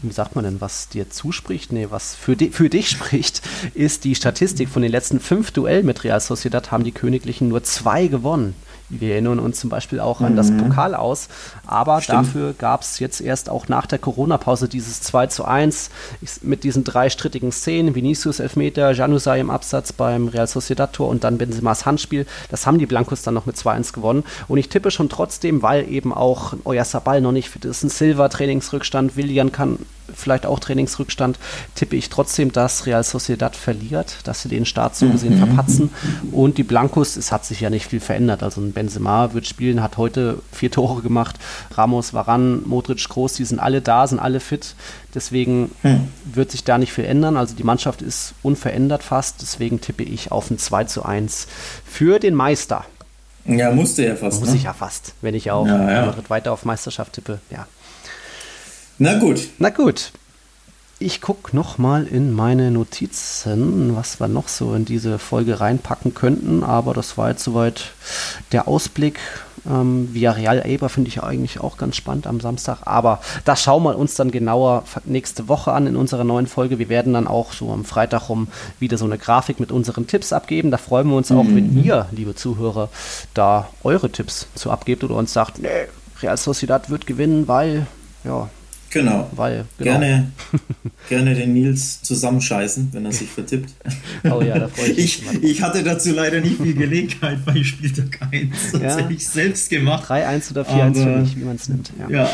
wie sagt man denn, was dir zuspricht, nee, was für, di für dich (laughs) spricht, ist die Statistik von den letzten fünf Duellen mit Real Sociedad haben die Königlichen nur zwei gewonnen Wir erinnern uns zum Beispiel auch mhm. an das mhm. Pokal aus. Aber Stimmt. dafür gab es jetzt erst auch nach der Corona-Pause dieses 2 zu 1 mit diesen drei strittigen Szenen. Vinicius Elfmeter, Januzaj im Absatz beim Real Sociedad-Tor und dann Benzema's Handspiel. Das haben die Blancos dann noch mit 2-1 gewonnen. Und ich tippe schon trotzdem, weil eben auch euer Sabal noch nicht fit ist, ein Silva-Trainingsrückstand, Willian kann vielleicht auch Trainingsrückstand, tippe ich trotzdem, dass Real Sociedad verliert, dass sie den Start so gesehen mhm. verpatzen. Und die Blancos, es hat sich ja nicht viel verändert. Also ein Benzema wird spielen, hat heute vier Tore gemacht. Ramos, Varan, Modric, Groß, die sind alle da, sind alle fit. Deswegen mhm. wird sich da nicht viel ändern. Also die Mannschaft ist unverändert fast. Deswegen tippe ich auf ein 2 zu 1 für den Meister. Ja, musste ja fast. Muss ne? ich ja fast, wenn ich auch ja, ja. weiter auf Meisterschaft tippe. Ja. Na gut. Na gut. Ich gucke nochmal in meine Notizen, was wir noch so in diese Folge reinpacken könnten. Aber das war jetzt soweit der Ausblick. Ähm, Villarreal Aber finde ich eigentlich auch ganz spannend am Samstag. Aber das schauen wir uns dann genauer nächste Woche an in unserer neuen Folge. Wir werden dann auch so am Freitag rum wieder so eine Grafik mit unseren Tipps abgeben. Da freuen wir uns mhm. auch, wenn ihr, liebe Zuhörer, da eure Tipps zu abgebt oder uns sagt, nee, Real Sociedad wird gewinnen, weil, ja, Genau. Weil, genau. Gerne, (laughs) gerne den Nils zusammenscheißen, wenn er sich vertippt. Oh ja, da freue ich mich. Ich, ich hatte dazu leider nicht viel Gelegenheit bei Spieltag 1. Das ja. hätte ich selbst gemacht. 3-1 oder 4-1 für mich, wie man es nimmt. Ja. ja,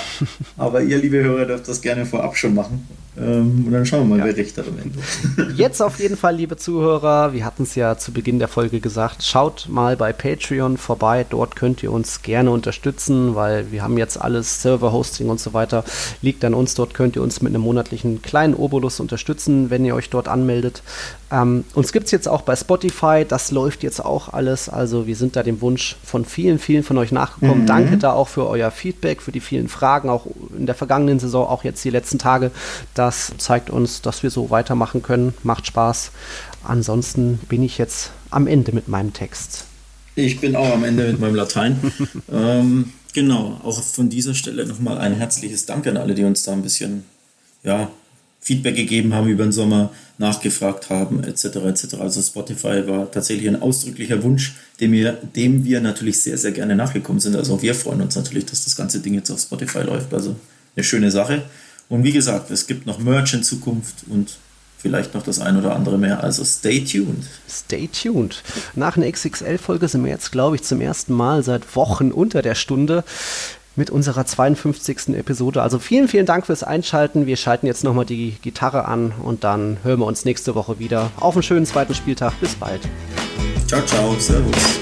aber ihr, liebe Hörer, dürft das gerne vorab schon machen. Ähm, und dann schauen wir mal, ja. wer recht hat am Ende. (laughs) Jetzt auf jeden Fall, liebe Zuhörer, wir hatten es ja zu Beginn der Folge gesagt, schaut mal bei Patreon vorbei. Dort könnt ihr uns gerne unterstützen, weil wir haben jetzt alles, Server-Hosting und so weiter, liegt an uns. Dort könnt ihr uns mit einem monatlichen kleinen Obolus unterstützen, wenn ihr euch dort anmeldet. Ähm, uns gibt es jetzt auch bei Spotify, das läuft jetzt auch alles. Also wir sind da dem Wunsch von vielen, vielen von euch nachgekommen. Mhm. Danke da auch für euer Feedback, für die vielen Fragen, auch in der vergangenen Saison, auch jetzt die letzten Tage. Das zeigt uns, dass wir so weitermachen können. Macht Spaß. Ansonsten bin ich jetzt am Ende mit meinem Text. Ich bin auch am Ende mit meinem Latein. (laughs) ähm, genau, auch von dieser Stelle nochmal ein herzliches Dank an alle, die uns da ein bisschen ja, Feedback gegeben haben über den Sommer, nachgefragt haben, etc. etc. Also Spotify war tatsächlich ein ausdrücklicher Wunsch, dem wir, dem wir natürlich sehr, sehr gerne nachgekommen sind. Also auch wir freuen uns natürlich, dass das ganze Ding jetzt auf Spotify läuft. Also eine schöne Sache. Und wie gesagt, es gibt noch Merch in Zukunft und vielleicht noch das ein oder andere mehr. Also stay tuned. Stay tuned. Nach einer XXL-Folge sind wir jetzt, glaube ich, zum ersten Mal seit Wochen unter der Stunde mit unserer 52. Episode. Also vielen, vielen Dank fürs Einschalten. Wir schalten jetzt nochmal die Gitarre an und dann hören wir uns nächste Woche wieder. Auf einen schönen zweiten Spieltag. Bis bald. Ciao, ciao. Servus.